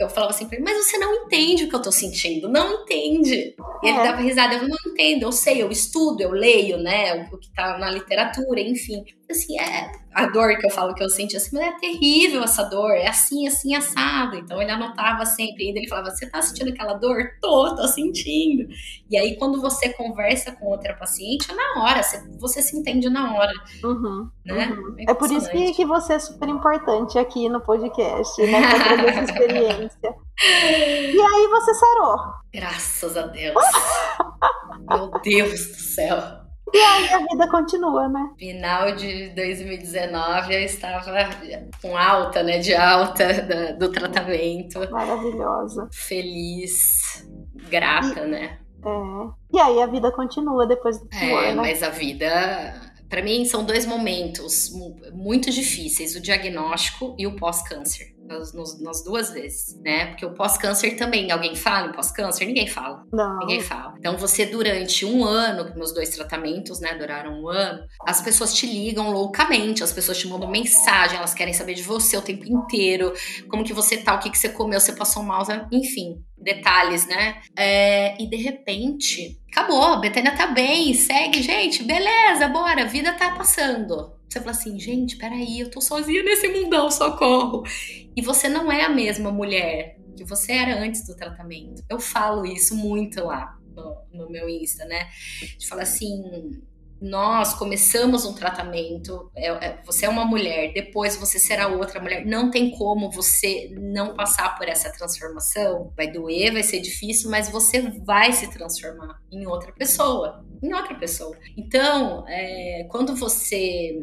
eu falava assim pra ele, mas você não entende o que eu tô sentindo, não entende. E ele é. dava risada, eu não entendo, eu sei, eu estudo, eu leio, né, o que tá na literatura, enfim. Assim, é a dor que eu falo que eu senti assim, mas é terrível essa dor, é assim, assim, assado. Então ele anotava sempre, ainda ele falava, você tá sentindo aquela dor? Tô, tô sentindo. E aí quando você conversa com outra paciente, é na hora, você, você se entende na hora. Uhum, né? Uhum. É, é, por isso que, que você é super importante aqui no podcast, né, pra trazer essa experiência. E aí você sarou. Graças a Deus. Meu Deus do céu. E aí a vida continua, né? Final de 2019 eu estava com alta, né? De alta do tratamento. Maravilhosa. Feliz, grata, e, né? É. E aí a vida continua depois do tumor, é, né? Mas a vida para mim são dois momentos muito difíceis, o diagnóstico e o pós-câncer nas, nas, duas vezes, né? Porque o pós-câncer também, alguém fala em pós-câncer? Ninguém fala. Não. Ninguém fala. Então você, durante um ano, meus dois tratamentos, né, duraram um ano, as pessoas te ligam loucamente, as pessoas te mandam mensagem, elas querem saber de você o tempo inteiro, como que você tá, o que, que você comeu, você passou mal, enfim, detalhes, né? É, e de repente, acabou, a Betânia tá bem, segue, gente, beleza, bora, a vida tá passando. Você fala assim, gente, peraí, eu tô sozinha nesse mundão, socorro. E você não é a mesma mulher que você era antes do tratamento. Eu falo isso muito lá no, no meu Insta, né? De falar assim, nós começamos um tratamento, é, é, você é uma mulher, depois você será outra mulher. Não tem como você não passar por essa transformação. Vai doer, vai ser difícil, mas você vai se transformar em outra pessoa. Em outra pessoa. Então, é, quando você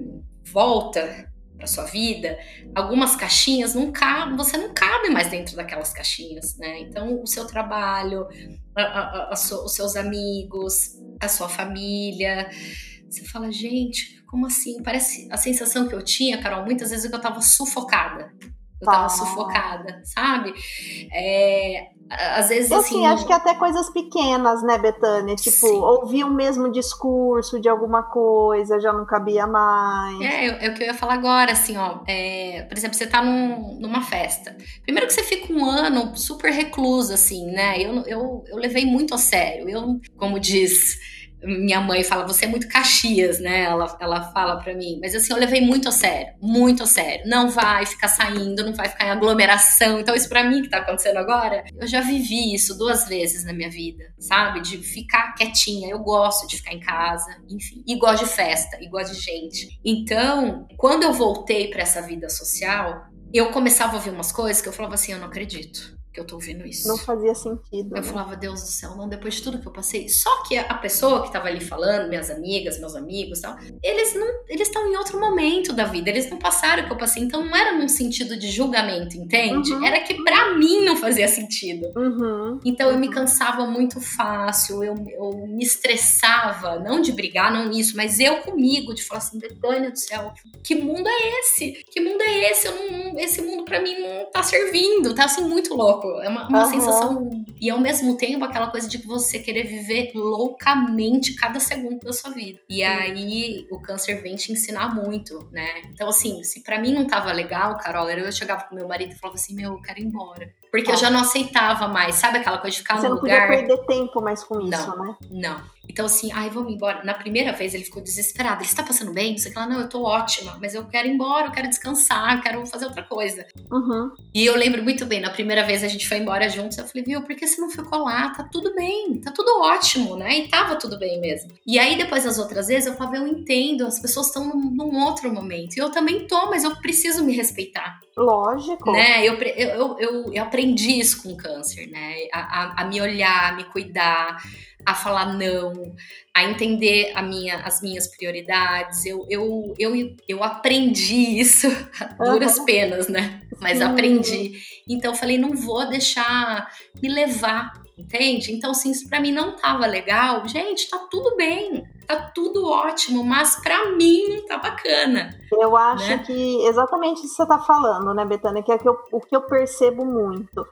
volta sua vida, algumas caixinhas não cabem, você não cabe mais dentro daquelas caixinhas, né? Então, o seu trabalho, a, a, a, os seus amigos, a sua família, você fala, gente, como assim? Parece a sensação que eu tinha, Carol, muitas vezes é que eu tava sufocada. Eu tava ah. sufocada, sabe? É, às vezes assim, assim, acho que até coisas pequenas, né, Betânia? Tipo, sim. ouvir o mesmo discurso de alguma coisa já não cabia mais. É, é o que eu ia falar agora, assim, ó. É, por exemplo, você tá num, numa festa. Primeiro que você fica um ano super reclusa, assim, né? Eu, eu, eu levei muito a sério. Eu, como diz minha mãe fala, você é muito Caxias, né? Ela, ela fala para mim. Mas assim, eu levei muito a sério, muito a sério. Não vai ficar saindo, não vai ficar em aglomeração. Então, isso para mim que tá acontecendo agora, eu já vivi isso duas vezes na minha vida, sabe? De ficar quietinha. Eu gosto de ficar em casa, enfim. E gosto de festa, e gosto de gente. Então, quando eu voltei para essa vida social, eu começava a ouvir umas coisas que eu falava assim, eu não acredito que eu tô ouvindo isso. Não fazia sentido. Eu né? falava, Deus do céu, não, depois de tudo que eu passei. Só que a pessoa que tava ali falando, minhas amigas, meus amigos tal, eles não. Eles estão em outro momento da vida, eles não passaram o que eu passei. Então não era num sentido de julgamento, entende? Uhum. Era que pra mim não fazia sentido. Uhum. Então eu me cansava muito fácil, eu, eu me estressava, não de brigar, não nisso, mas eu comigo, de falar assim, Betânia do céu, que mundo é esse? Que mundo é esse? Não, esse mundo pra mim não tá servindo, tá assim muito louco. É uma, uma Uhum. sensação. E ao mesmo tempo aquela coisa de você querer viver loucamente cada segundo da sua vida. E aí o câncer vem te ensinar muito, né? Então, assim, se pra mim não tava legal, Carol, eu chegava com meu marido e falava assim: meu, eu quero ir embora. Porque eu Ah. já não aceitava mais, sabe aquela coisa de ficar Você no não podia lugar. perder tempo mais com isso, Não. né? Não. Então, assim, ai, vamos embora. Na primeira vez ele ficou desesperado. Ele está passando bem? Você fala, não, eu tô ótima, mas eu quero ir embora, eu quero descansar, eu quero fazer outra coisa. Uhum. E eu lembro muito bem, na primeira vez a gente foi embora juntos, eu falei, viu, por que você não ficou lá? Tá tudo bem, tá tudo ótimo, né? E tava tudo bem mesmo. E aí, depois das outras vezes, eu falava, eu entendo, as pessoas estão num, num outro momento. E eu também tô, mas eu preciso me respeitar Lógico. né? Eu, eu, eu, eu aprendi isso com o câncer, né? A, a, a me olhar, a me cuidar, a falar não, a entender a minha, as minhas prioridades. Eu, eu, eu, eu aprendi isso duras Aham. penas, né? Mas Sim. aprendi. Então eu falei, não vou deixar me levar, entende? Então, assim, isso pra mim não tava legal. Gente, tá tudo bem, tá tudo ótimo, mas pra mim não tá bacana. Eu acho né? que exatamente isso que você está falando, né, Betânia? Que é que eu- o que eu percebo muito.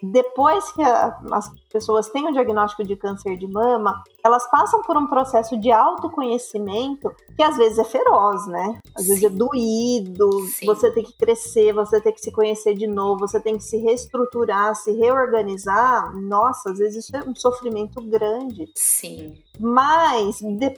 Depois que a- as pessoas têm o diagnóstico de câncer de mama, elas passam por um processo de autoconhecimento que às vezes é feroz, né? Às vezes é doído, Sim. você tem que crescer, você tem que se conhecer de novo, você tem que se reestruturar, se reorganizar. Nossa, às vezes isso é um sofrimento grande. Sim. Mas depois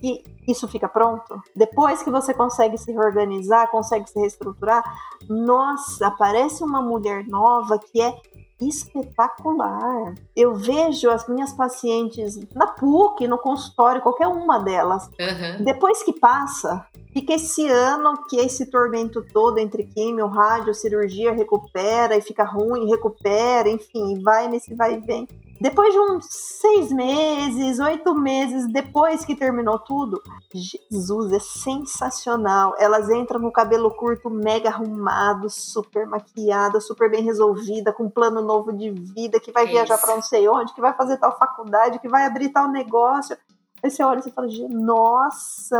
que isso fica pronto, depois que você consegue se reorganizar, consegue se reestruturar, nossa, aparece uma mulher nova que é espetacular. Eu vejo as minhas pacientes na PUC, no consultório, qualquer uma delas. Aham. Depois que passa, fica esse ano que é esse tormento todo entre químio, rádio, cirurgia, recupera e fica ruim, recupera, enfim, vai nesse vai e vem. Depois de uns seis meses, oito meses depois que terminou tudo, Jesus, é sensacional. Elas entram com o cabelo curto, mega arrumado, super maquiada, super bem resolvida, com um plano novo de vida, que vai Isso. viajar para não sei onde, que vai fazer tal faculdade, que vai abrir tal negócio. Aí você olha e você fala, "Gente, nossa!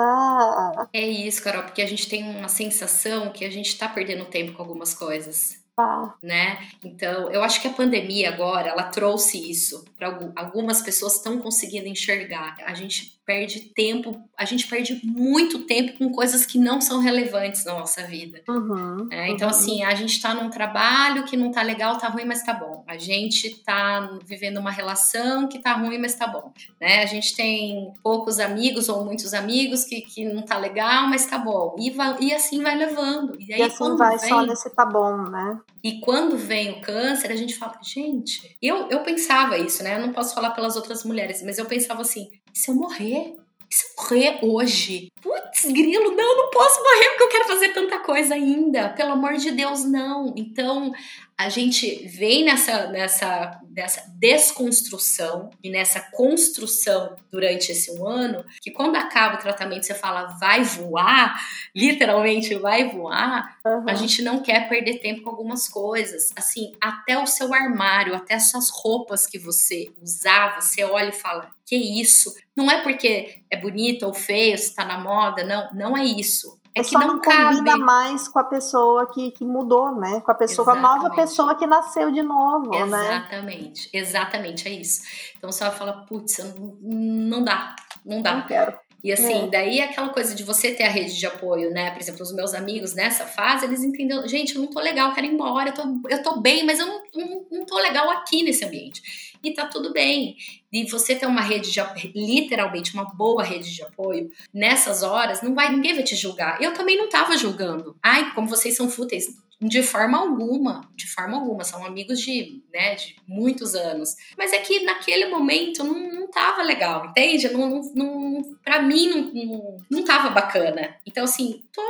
É isso, Carol, porque a gente tem uma sensação que a gente tá perdendo tempo com algumas coisas. Pá. Né? Então, eu acho que a pandemia agora, ela trouxe isso para algumas pessoas estão conseguindo enxergar. A gente perde tempo, a gente perde muito tempo com coisas que não são relevantes na nossa vida. Uhum, né? Então, uhum. assim, a gente tá num trabalho que não tá legal, tá ruim, mas tá bom. A gente tá vivendo uma relação que tá ruim, mas tá bom. Né? A gente tem poucos amigos ou muitos amigos que, que não tá legal, mas tá bom. E, vai, e assim vai levando. E, aí, E assim vai vem, só nesse tá bom, né? E quando vem o câncer, a gente fala, gente, eu, eu pensava isso, né? Eu não posso falar pelas outras mulheres, mas eu pensava assim: se eu morrer? Se eu morrer hoje? Putz, grilo, não, não posso morrer porque eu quero fazer tanta coisa ainda. Pelo amor de Deus, não. Então, a gente vem nessa, nessa, nessa desconstrução e nessa construção durante esse um ano, que quando acaba o tratamento você fala vai voar, literalmente vai voar, Uhum. a gente não quer perder tempo com algumas coisas. Assim, até o seu armário, até as suas roupas que você usava, você olha e fala: que isso? Não é porque é bonito ou feio, se tá na moda, não, não é isso. É, que não, não cabe. combina mais com a pessoa que, que mudou, né? Com a pessoa, com a nova Exatamente. pessoa que nasceu de novo, né? Exatamente, exatamente, é isso. Então você vai falar, putz, não, não dá, não dá. Não quero. E assim, É. daí aquela coisa de você ter a rede de apoio, né? Por exemplo, os meus amigos nessa fase, eles entenderam, gente, eu não tô legal, eu quero ir embora, eu tô, eu tô bem, mas eu não, não, não tô legal aqui nesse ambiente. E tá tudo bem. E você ter uma rede de apoio, literalmente uma boa rede de apoio, nessas horas, não vai, ninguém vai te julgar. Eu também não tava julgando. Ai, como vocês são fúteis. De forma alguma, de forma alguma, são amigos de, né, de muitos anos. Mas é que naquele momento não, não tava legal, entende? Não, não, não, pra mim não, não, não tava bacana. Então, assim, tô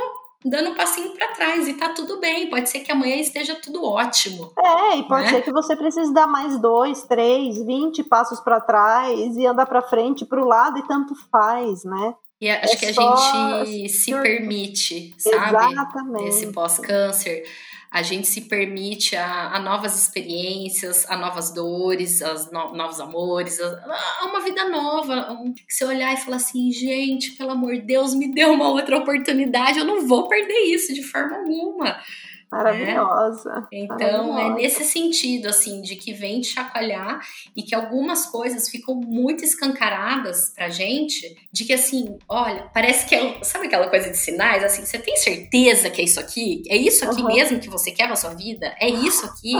dando um passinho para trás e tá tudo bem. Pode ser que amanhã esteja tudo ótimo. É, e pode né? ser que você precise dar mais dois, três, vinte passos para trás e andar para frente, para o lado e tanto faz, né? E acho é que a gente se permite, sabe? Exatamente. Esse pós-câncer a gente se permite a, a, novas experiências, a novas dores, a no, novos amores, a, a, uma vida nova. Um, você olhar e falar assim, gente, pelo amor de Deus, me deu uma outra oportunidade, eu não vou perder isso de forma alguma. Maravilhosa. Né? Então, Maravilhosa. é nesse sentido, assim, de que vem te chacoalhar e que algumas coisas ficam muito escancaradas pra gente, de que, assim, olha, parece que é, sabe aquela coisa de sinais, assim, você tem certeza que é isso aqui? É isso aqui uhum. mesmo que você quer na sua vida? É isso aqui?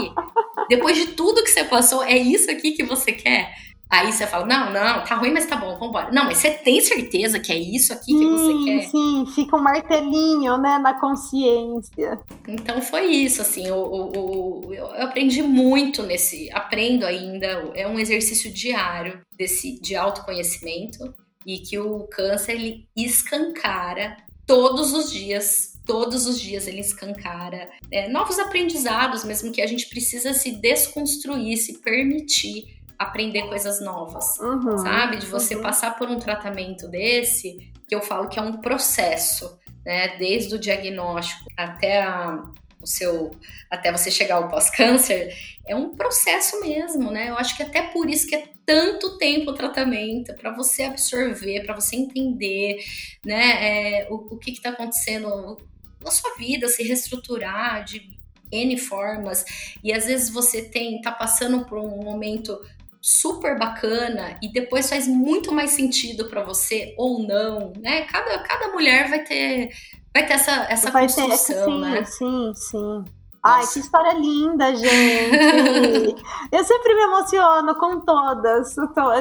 Depois de tudo que você passou, é isso aqui que você quer? Aí você fala, não, não, tá ruim, mas tá bom, vambora. Não, mas você tem certeza que é isso aqui sim, que você quer? Sim, fica um martelinho, né, na consciência. Então foi isso, assim, eu, eu, eu, aprendi muito nesse, aprendo ainda, é um exercício diário desse, de autoconhecimento e que o câncer, ele escancara todos os dias todos os dias ele escancara é, novos aprendizados, mesmo que a gente precisa se desconstruir, se permitir aprender coisas novas, uhum, sabe? De você uhum. passar por um tratamento desse, que eu falo que é um processo, né? Desde o diagnóstico até a, o seu, até você chegar ao pós-câncer, é um processo mesmo, né? Eu acho que até por isso que é tanto tempo o tratamento para você absorver, para você entender, né? É, o, o que está acontecendo na sua vida, se reestruturar de N formas, e às vezes você tem, tá passando por um momento super bacana e depois faz muito mais sentido para você ou não, né? Cada, cada mulher vai ter vai ter essa essa vai construção, ter, sim, né? Sim, sim. Ai, que história linda, gente. eu sempre me emociono com todas,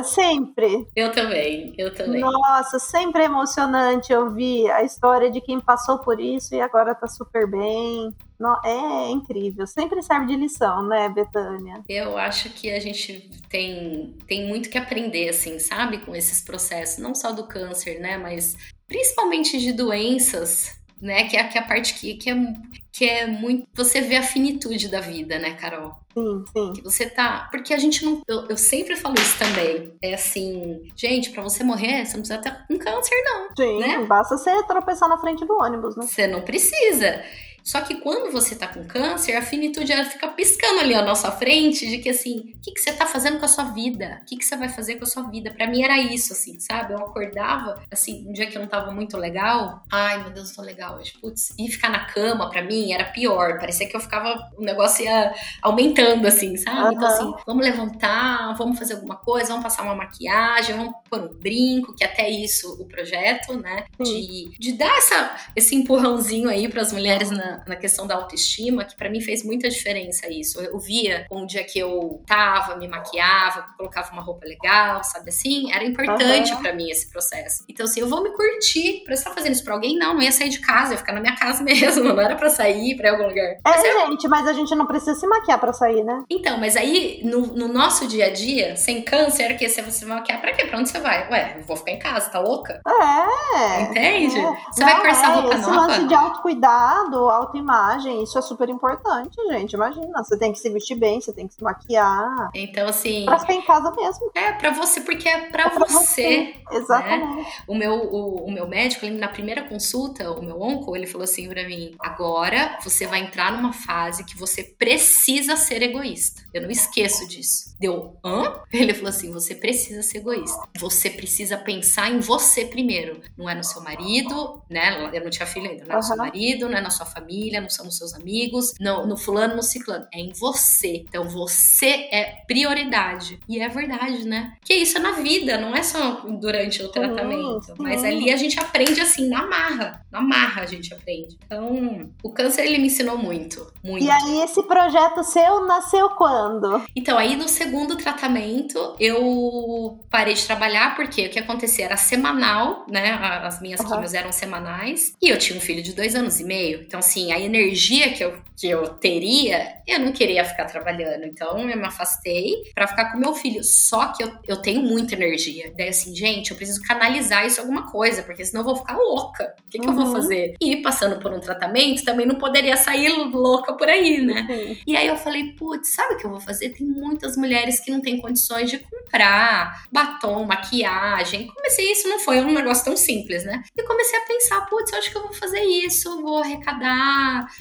sempre. Eu também, eu também. Nossa, sempre é emocionante ouvir a história de quem passou por isso e agora tá super bem. É incrível, sempre serve de lição, né, Betânia? Eu acho que a gente tem, tem muito que aprender, assim, sabe, com esses processos, não só do câncer, né, mas principalmente de doenças né? Que é, que é a parte que, que, é, que é muito. Você vê a finitude da vida, né, Carol? Sim, sim. Que você tá. Porque a gente não. Eu, eu sempre falo isso também. É assim, gente, para você morrer, você não precisa ter um câncer, não. Sim, né? basta você tropeçar na frente do ônibus, né? Você não precisa. Só que quando você tá com câncer, a finitude ela fica piscando ali à nossa frente de que assim, o que, que você tá fazendo com a sua vida? O que, que você vai fazer com a sua vida? Para mim era isso, assim, sabe? Eu acordava, assim, um dia que eu não tava muito legal. Ai, meu Deus, eu tô legal hoje. Putz, e ficar na cama, para mim, era pior. Parecia que eu ficava, o negócio ia aumentando, assim, sabe? Uhum. Então, assim, vamos levantar, vamos fazer alguma coisa, vamos passar uma maquiagem, vamos pôr um brinco, que até isso o projeto, né? De, de dar essa, esse empurrãozinho aí para as mulheres na na, questão da autoestima, que para mim fez muita diferença isso. Eu via um dia que eu tava, me maquiava, colocava uma roupa legal, sabe assim? Era importante uhum. para mim esse processo. Então, assim, eu vou me curtir. Pra estar fazendo isso pra alguém, não, não ia sair de casa, ia ficar na minha casa mesmo, não era pra sair pra algum lugar. É, mas é, gente, mas a gente não precisa se maquiar pra sair, né? Então, mas aí, no, no nosso dia a dia, sem câncer, que você vai se maquiar pra quê? Pra onde você vai? Ué, eu vou ficar em casa, tá louca? É. Entende? É. Você não, vai com essa é, roupa esse nova? lance de autocuidado, autoimagem, isso é super importante, gente. Imagina, você tem que se vestir bem, você tem que se maquiar. Então, assim. Pra ficar em casa mesmo. É, pra você, porque é pra, é pra você. você. Né? Exatamente. Né? O, meu, o, o, meu médico, ele, na primeira consulta, o meu onco, ele falou assim pra mim: agora você vai entrar numa fase que você precisa ser egoísta. Eu não esqueço disso. Deu, hã? Ele falou assim: você precisa ser egoísta. Você precisa pensar em você primeiro. Não é no seu marido, né? Eu não tinha filho ainda, não é no seu marido, não é na sua família, não são nos seus amigos, não, no fulano, no ciclano. É em você. Então você é prioridade. E é verdade, né? Que isso é na vida, não é só durante o tratamento. Sim. Mas ali a gente aprende assim, na marra. Na marra a gente aprende. Então, o câncer ele me ensinou muito. Muito. E aí, esse projeto seu nasceu quando? Então, aí no segundo tratamento, eu parei de trabalhar, porque o que acontecia era semanal, né? As minhas uhum. quimios eram semanais. E eu tinha um filho de dois anos e meio. Então, assim, assim, a energia que eu, que eu teria, eu não queria ficar trabalhando. Então eu me afastei para ficar com meu filho. Só que eu, eu tenho muita energia. Daí assim, gente, eu preciso canalizar isso em alguma coisa, porque senão eu vou ficar louca. O que, que uhum. eu vou uhum. fazer? E passando por um tratamento, também não poderia sair louca por aí, né? Uhum. E aí eu falei, putz, sabe o que eu vou fazer? Tem muitas mulheres que não têm condições de comprar batom, maquiagem. Comecei, isso não foi um negócio tão simples, né? E comecei a pensar, putz, eu acho que eu vou fazer isso, vou arrecadar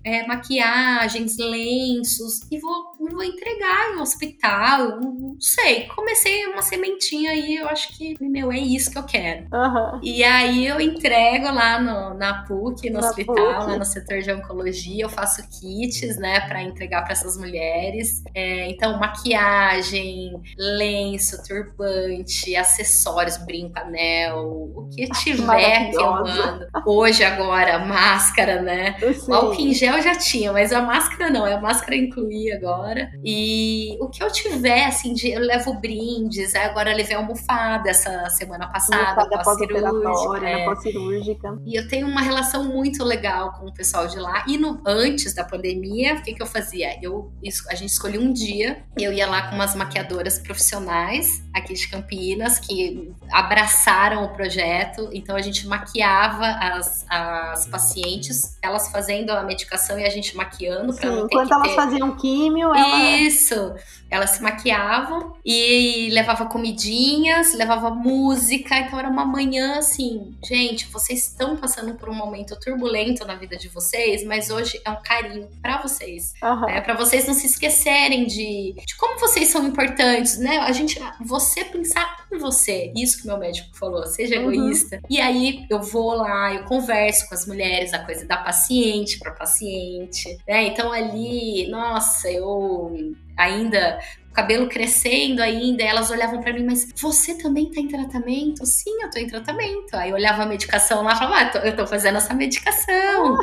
é, maquiagens, lenços e vou, vou entregar em hospital, não sei. Comecei uma sementinha aí, eu acho que, meu, é isso que eu quero. Uhum. E aí eu entrego lá no, na PUC, no na hospital, PUC. lá no setor de oncologia, eu faço kits, né, para entregar para essas mulheres. É, então, maquiagem, lenço, turbante, acessórios, brinco, anel, o que tiver que eu mando. Hoje, agora, máscara, né? O álcool em gel já tinha, mas a máscara não, a máscara incluí agora. E o que eu tiver, assim, de, eu levo brindes, agora levei almofada essa semana passada, pós-cirúrgica. É. pós-cirúrgica. E eu tenho uma relação muito legal com o pessoal de lá. E no, antes da pandemia, o que, que eu fazia? Eu, a gente escolhia um dia, eu ia lá com umas maquiadoras profissionais aqui de Campinas que abraçaram o projeto. Então a gente maquiava as, as pacientes, elas fazendo a medicação e a gente maquiando para não ter enquanto elas ter... faziam químio, ela... isso. Elas se maquiavam e levava comidinhas, levava música. Então era uma manhã assim, gente, vocês estão passando por um momento turbulento na vida de vocês, mas hoje é um carinho para vocês, uhum. né? Para vocês não se esquecerem de, de como vocês são importantes, né? A gente, você pensar em você, isso que meu médico falou, seja uhum. egoísta. E aí eu vou lá, eu converso com as mulheres, a coisa da paciente para paciente, né? Então ali, nossa, eu ainda cabelo crescendo ainda, elas olhavam para mim, mas você também tá em tratamento? Sim, eu tô em tratamento. Aí eu olhava a medicação lá e falava, ah, eu tô fazendo essa medicação.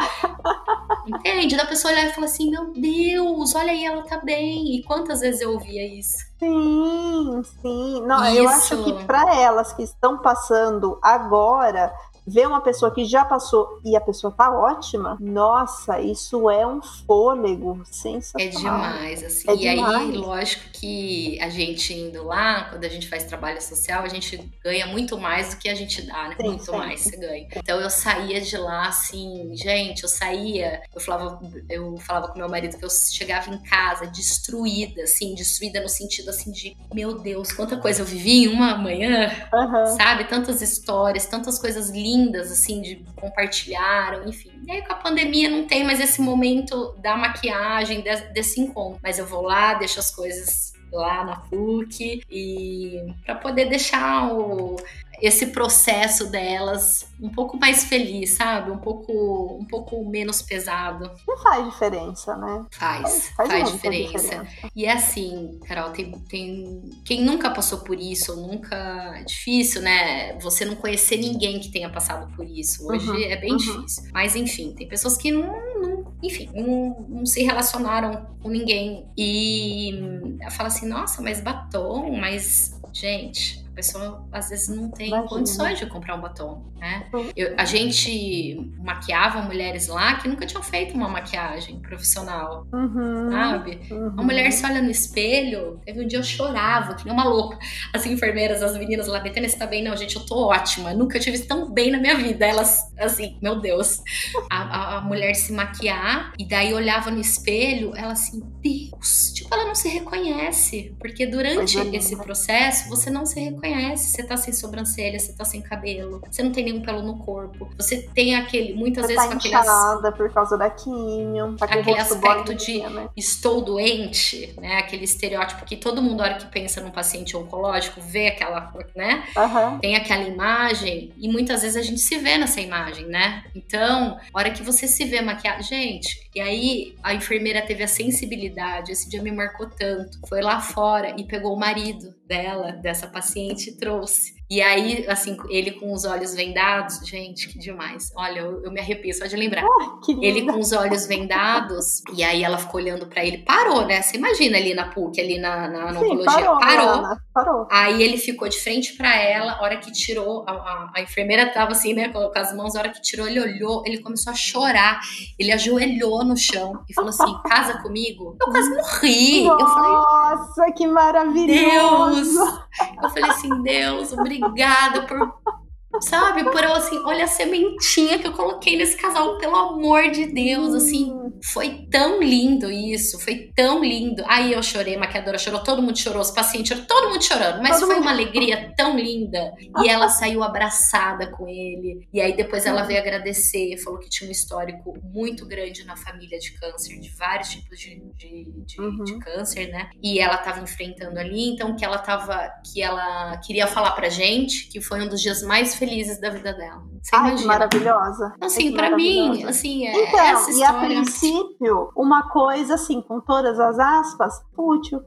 Entende? Da pessoa olhar e falar assim, meu Deus, olha aí, ela tá bem. E quantas vezes eu ouvia isso? Sim, sim. Não, isso. eu acho que para elas que estão passando agora ver uma pessoa que já passou e a pessoa tá ótima, nossa, isso é um fôlego sensacional. É demais, assim. É e demais. aí, lógico que a gente indo lá, quando a gente faz trabalho social, a gente ganha muito mais do que a gente dá, né? Sim, muito sim. mais você ganha. Então eu saía de lá assim, gente, eu saía, eu falava, eu falava com meu marido que eu chegava em casa destruída, assim, destruída no sentido assim de, meu Deus, quanta coisa eu vivi em uma manhã, uhum. sabe? Tantas histórias, tantas coisas lindas lindas, assim, de compartilharam, enfim. E aí com a pandemia não tem mais esse momento da maquiagem, desse encontro. Mas eu vou lá, deixo as coisas lá na PUC e para poder deixar o, esse processo delas um pouco mais feliz, sabe? Um pouco, um pouco menos pesado. E faz diferença, né? Faz, faz, faz diferença. diferença. E é assim, Carol, tem, tem quem nunca passou por isso, nunca é difícil, né? Você não conhecer ninguém que tenha passado por isso. Hoje uhum, é bem uhum. difícil. Mas enfim, tem pessoas que não, não enfim, não, não, se relacionaram com ninguém e fala assim, nossa, mas batom, mas gente, a pessoa às vezes não tem Imagina. condições de comprar um batom, né? Eu, a gente maquiava mulheres lá que nunca tinham feito uma maquiagem profissional, uhum, sabe? Uhum. Uma mulher se olha no espelho, teve um dia eu chorava, que nem uma louca. As enfermeiras, as meninas lá, Betânia, você tá bem? Não, gente, eu tô ótima. Nunca tive tão bem na minha vida. Elas, assim, meu Deus. A, a, a mulher se maquiar e daí olhava no espelho, ela assim, Deus. Tipo, ela não se reconhece. Porque durante é, esse processo, você não se reconhece reconhece. Você tá sem sobrancelha, você tá sem cabelo, você não tem nenhum pelo no corpo. Você tem aquele, muitas você vezes tá com aquele. por causa da químio, tá aquele aspecto de né? estou doente, né? Aquele estereótipo que todo mundo, na hora que pensa num paciente oncológico, vê aquela, né? Uhum. Tem aquela imagem e muitas vezes a gente se vê nessa imagem, né? Então, hora que você se vê maquiada, gente, e aí a enfermeira teve a sensibilidade, esse dia me marcou tanto. Foi lá fora e pegou o marido dela, dessa paciente, e trouxe. E aí, assim, ele com os olhos vendados, gente, que demais. Olha, eu, eu me arrepio só de lembrar. Oh, ele com os olhos vendados, e aí ela ficou olhando para ele. Parou, né? Você imagina ali na PUC, ali na, na, Sim. Parou. parou Parou. Aí ele ficou de frente para ela, a hora que tirou, a, a, a, enfermeira tava assim, né, com as mãos, a hora que tirou, ele olhou, ele começou a chorar. Ele ajoelhou no chão e falou assim: casa comigo. Eu quase morri. Nossa, eu falei, que maravilhoso! Deus! Eu falei assim, Deus, obrigada por Sabe? Por eu assim, olha a sementinha que eu coloquei nesse casal, pelo amor de Deus, assim. Foi tão lindo isso, foi tão lindo. Aí eu chorei, a maquiadora chorou, todo mundo chorou, os pacientes choraram, todo mundo chorando. Mas todo foi mundo... uma alegria tão linda. E ela saiu abraçada com ele. E aí depois ela veio agradecer, falou que tinha um histórico muito grande na família de câncer, de vários tipos de, de, de, uhum. de câncer, né? E ela tava enfrentando ali, então que ela tava, que ela queria falar pra gente que foi um dos dias mais felizes da vida dela. Você Ai, imagina? maravilhosa. Então, assim, para mim, assim, é então, essa história... e a princípio, uma coisa assim, com todas as aspas, fútil.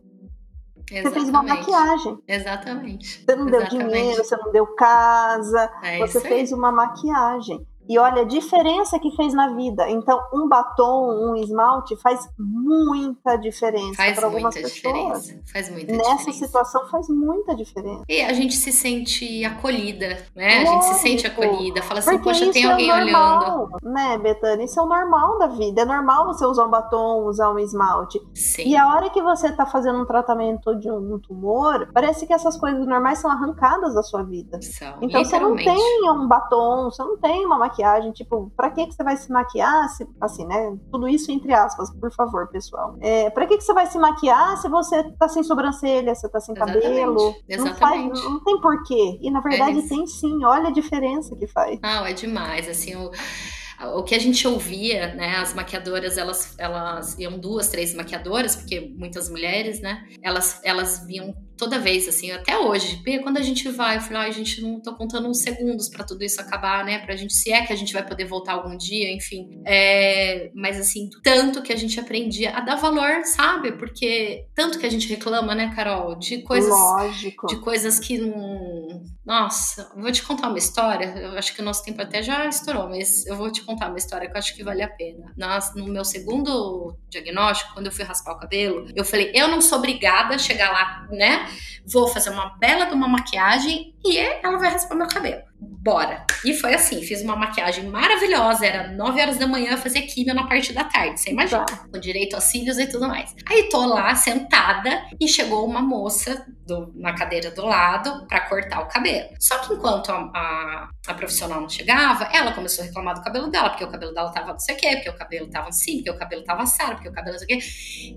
Exatamente. Você fez uma maquiagem. Exatamente. Você não Exatamente. deu dinheiro, você não deu casa, é você fez uma maquiagem. E olha a diferença que fez na vida. Então, um batom, um esmalte faz muita diferença para algumas pessoas. Diferença. Faz muita Nessa diferença. situação faz muita diferença. E a gente se sente acolhida, né? Lógico. A gente se sente acolhida. Fala assim, Porque poxa, tem alguém é normal, olhando. Né, Betânia? Isso é o normal da vida. É normal você usar um batom, usar um esmalte. Sim. E a hora que você está fazendo um tratamento de um tumor, parece que essas coisas normais são arrancadas da sua vida. São, então você não tem um batom, você não tem uma maquiagem, tipo, pra que, que você vai se maquiar? Se, assim, né? Tudo isso entre aspas, por favor, pessoal. É, pra que, que você vai se maquiar se você tá sem sobrancelha, você tá sem Exatamente. cabelo? Exatamente. Não, faz, não tem porquê. E na verdade é tem sim, olha a diferença que faz. Não, é demais, assim, o o que a gente ouvia, né, as maquiadoras, elas, elas iam duas, três maquiadoras, porque muitas mulheres, né, elas, elas vinham toda vez, assim, até hoje, quando a gente vai, eu falei, ai, a gente não tô contando uns segundos para tudo isso acabar, né, pra gente, se é que a gente vai poder voltar algum dia, enfim, é, mas assim, tanto que a gente aprendia a dar valor, sabe, porque tanto que a gente reclama, né, Carol, de coisas, Lógico. de coisas que não, nossa, vou te contar uma história, eu acho que o nosso tempo até já estourou, mas eu vou te contar uma história que eu acho que vale a pena. Nas, no meu segundo diagnóstico, quando eu fui raspar o cabelo, eu falei, eu não sou obrigada a chegar lá, né, vou fazer uma bela de uma maquiagem e ela vai raspar meu cabelo. Bora. E foi assim, fiz uma maquiagem maravilhosa, era 9 horas da manhã, fazer química na parte da tarde, você imagina, Tá. com direito a cílios e tudo mais. Aí tô lá sentada e chegou uma moça do- na cadeira do lado pra cortar o cabelo. Só que enquanto a, a- a profissional não chegava, ela começou a reclamar do cabelo dela, porque o cabelo dela tava não sei o quê, porque o cabelo tava assim, porque o cabelo tava assado, porque o cabelo não sei o quê.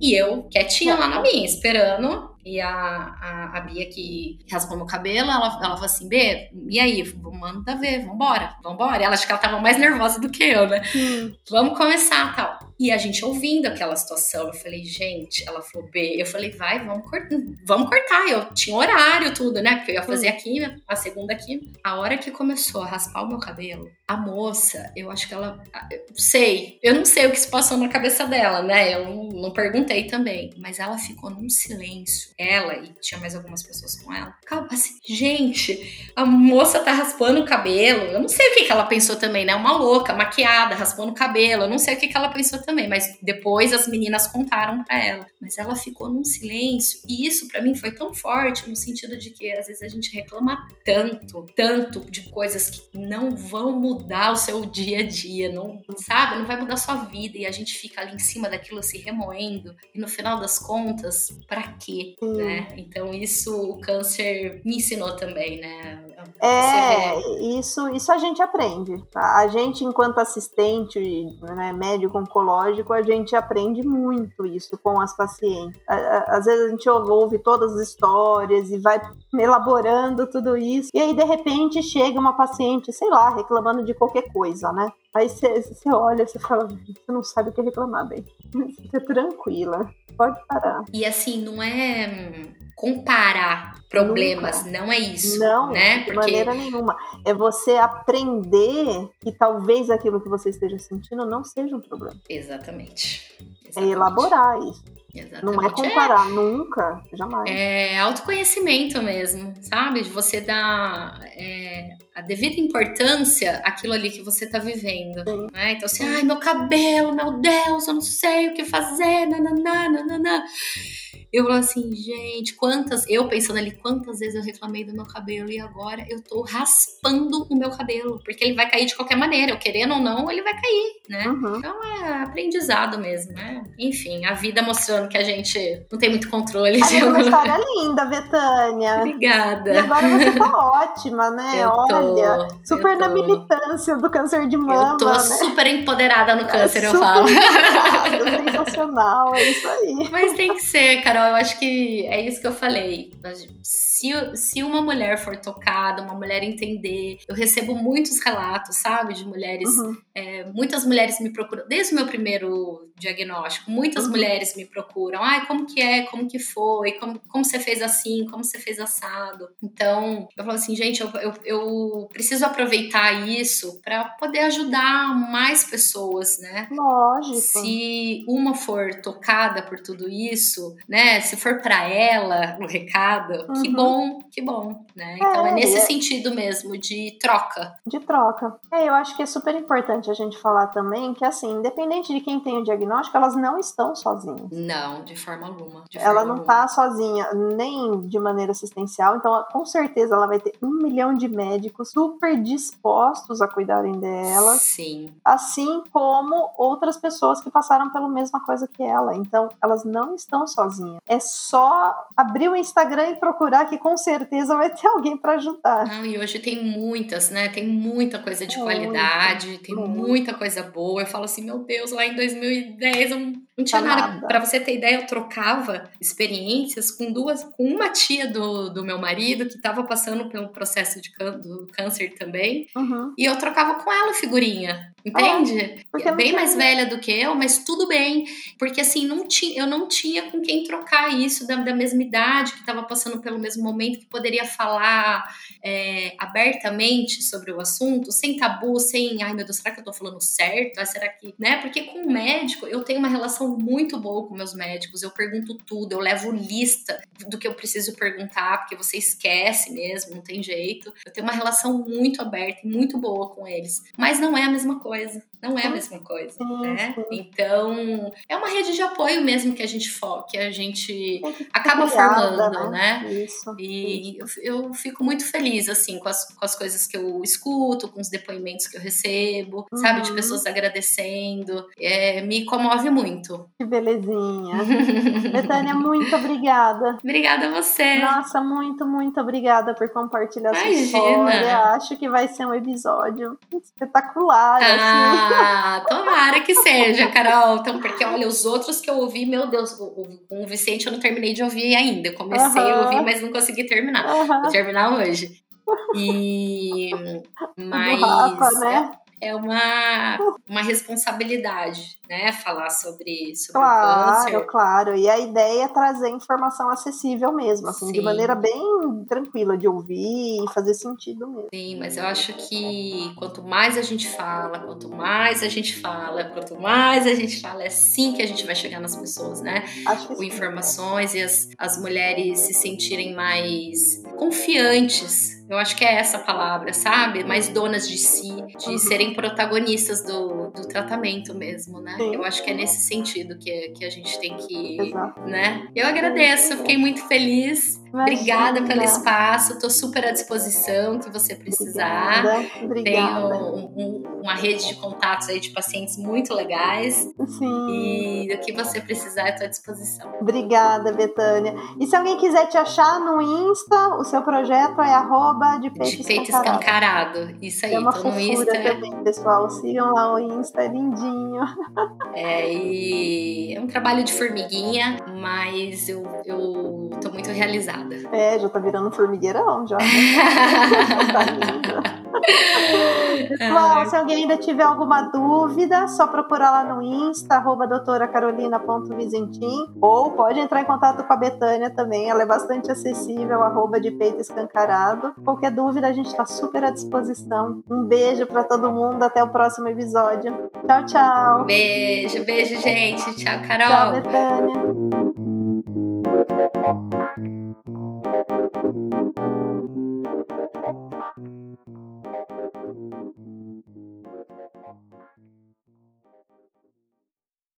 E eu, quietinha lá na minha, esperando. E a, a, a Bia que raspou meu cabelo, ela, ela falou assim, B, e aí? Manda ver, vambora, vambora. Ela acho que ela tava mais nervosa do que eu, né? Hum. Vamos começar, tal. E a gente ouvindo aquela situação, eu falei, gente, ela falou, B, eu falei, vai, vamos cortar, vamos cortar. Eu tinha horário, tudo, né? Porque eu ia fazer a química, a segunda química. A hora que começou a raspar o meu cabelo, a moça, eu acho que ela. eu sei, eu não sei o que se passou na cabeça dela, né? Eu não, não perguntei também. Mas ela ficou num silêncio. Ela e tinha mais algumas pessoas com ela. Calma, assim, gente, a moça tá raspando o cabelo. Eu não sei o que, que ela pensou também, né? Uma louca, maquiada, raspando o cabelo. Eu não sei o que, que ela pensou também, mas depois as meninas contaram pra ela. Mas ela ficou num silêncio. E isso pra mim foi tão forte no sentido de que às vezes a gente reclama tanto, tanto de coisas que não vão mudar o seu dia a dia, não, sabe? Não vai mudar a sua vida e a gente fica ali em cima daquilo se remoendo. E no final das contas, pra quê, Hum. né? Então isso o câncer me ensinou também, né? É, isso, isso a gente aprende. tá? A gente, enquanto assistente né, médico oncológico, a gente aprende muito isso com as pacientes. Às vezes a gente ouve todas as histórias e vai elaborando tudo isso, e aí de repente chega uma paciente, sei lá, reclamando de qualquer coisa, né? Aí você olha e você fala, você não sabe o que reclamar, bem. Você tranquila, pode parar. E assim, não é hum, comparar problemas, não é isso, Não, né? de Porque maneira nenhuma. É você aprender que talvez aquilo que você esteja sentindo não seja um problema. exatamente. É Exatamente. elaborar isso. Exatamente. Não é comparar, nunca, jamais. É autoconhecimento mesmo, sabe? De você dar é, a devida importância àquilo ali que você tá vivendo. Né? Então, assim, ai, meu cabelo, meu Deus, eu não sei o que fazer, nananã, nananã. Eu falo assim, gente, quantas. Eu pensando ali, quantas vezes eu reclamei do meu cabelo e agora eu tô raspando o meu cabelo, porque ele vai cair de qualquer maneira, eu querendo ou não, ele vai cair, né? Uhum. Então é aprendizado mesmo, né? Enfim, a vida mostrando que a gente não tem muito controle. É uma história linda, Betânia. Obrigada. E agora você tá ótima, né? Eu Olha, tô, super na militância do câncer de mama. Eu tô né? super empoderada no câncer, é eu falo. Sensacional, é isso aí. Mas tem que ser, Carol. Eu acho que é isso que eu falei. Se, se uma mulher for tocada, uma mulher entender, eu recebo muitos relatos, sabe, de mulheres. Uhum. É, muitas mulheres me procuram, desde o meu primeiro diagnóstico, muitas uhum. mulheres me procuram. Ai, como que é? Como que foi? Como, como você fez assim? Como você fez assado? Então, eu falo assim, gente, eu, eu, eu preciso aproveitar isso para poder ajudar mais pessoas, né? Lógico. Se uma for tocada por tudo isso, né? Se for para ela o recado, uhum. que bom, que bom, né? Então é, é nesse é... sentido mesmo de troca. De troca. É, eu acho que é super importante a gente falar também que assim, independente de quem tem o diagnóstico, elas não estão sozinhas. Não, de forma alguma. De ela forma não está sozinha, nem de maneira assistencial, então com certeza ela vai ter um milhão de médicos super dispostos a cuidarem dela. Sim. Assim como outras pessoas que passaram pela mesma coisa que ela. Então, elas não estão sozinhas. É só abrir o Instagram e procurar que com certeza vai ter alguém para ajudar. Não, e hoje tem muitas, né? Tem muita coisa de qualidade, tem muita coisa boa. Eu falo assim, meu Deus, lá em 2010 eu não tinha nada. nada. Para você ter ideia, eu trocava experiências com duas, com uma tia do, do meu marido que estava passando pelo processo de do câncer também, uhum. e eu trocava com ela figurinha. Entende? É, bem mais velha do que eu, mas tudo bem. Porque assim, não tinha, eu não tinha com quem trocar isso da, da mesma idade, que estava passando pelo mesmo momento, que poderia falar é, abertamente sobre o assunto, sem tabu, sem, ai meu Deus, será que eu tô falando certo? Ah, será que. Né? Porque com o médico, eu tenho uma relação muito boa com meus médicos, eu pergunto tudo, eu levo lista do que eu preciso perguntar, porque você esquece mesmo, não tem jeito. Eu tenho uma relação muito aberta e muito boa com eles. Mas não é a mesma coisa. Não é a mesma coisa, né? Então, é uma rede de apoio mesmo que a gente foca, que a gente acaba formando, né? né? Isso. E. Eu, fico muito feliz, assim, com as, com as coisas que eu escuto, com os depoimentos que eu recebo, uhum. sabe? De uhum. pessoas agradecendo. É, me comove muito. Que belezinha. Betânia, muito obrigada. Obrigada a você. Nossa, muito, muito obrigada por compartilhar Imagina. sua história. Acho que vai ser um episódio espetacular. Ah, assim. Ah, tomara que seja, Carol. Então, porque olha, os outros que eu ouvi, meu Deus, o, o, Vicente eu não terminei de ouvir ainda. Eu comecei a ouvir, mas não consegui terminar. Vou terminar hoje. E mas Rafa, né? É uma, uma responsabilidade, né? Falar sobre, sobre claro, câncer. Claro, claro. E a ideia é trazer informação acessível mesmo, assim, Sim. de maneira bem tranquila de ouvir e fazer sentido mesmo. Sim, mas eu acho que quanto mais a gente fala, quanto mais a gente fala, quanto mais a gente fala, é assim que a gente vai chegar nas pessoas, né? Acho que Com sim. informações e as, as mulheres se sentirem mais confiantes eu acho que é essa palavra, sabe? Mais donas de si, de uhum. serem protagonistas do, do tratamento mesmo, né? Sim. Eu acho que é nesse sentido que, que a gente tem que, Exato. né? Eu agradeço, fiquei muito feliz. Imagina. Obrigada pelo espaço, estou super à disposição que você precisar. Obrigada. Obrigada. Tenho um, um, uma rede de contatos aí de pacientes muito legais. Sim. E o que você precisar, estou à disposição. Obrigada, Betânia. E se alguém quiser te achar no Insta, o seu projeto é arroba arroba de peito, de peito escancarado. escancarado. Isso aí, é uma tô no Insta. também, pessoal. Sigam lá o Insta, é lindinho. É, e é um trabalho de formiguinha, mas eu, eu tô muito realizada. É, já tá virando formigueirão já. Né? tá Pessoal, se alguém ainda tiver alguma dúvida, só procurar lá no Insta, arroba doutoracarolina.vizentim, ou pode entrar em contato com a Betânia também, ela é bastante acessível, arroba de peito escancarado. Qualquer dúvida, a gente está super à disposição. Um beijo para todo mundo, até o próximo episódio. Tchau, tchau. Beijo, beijo, gente. Tchau, Carol. Tchau, Betânia. Thank you.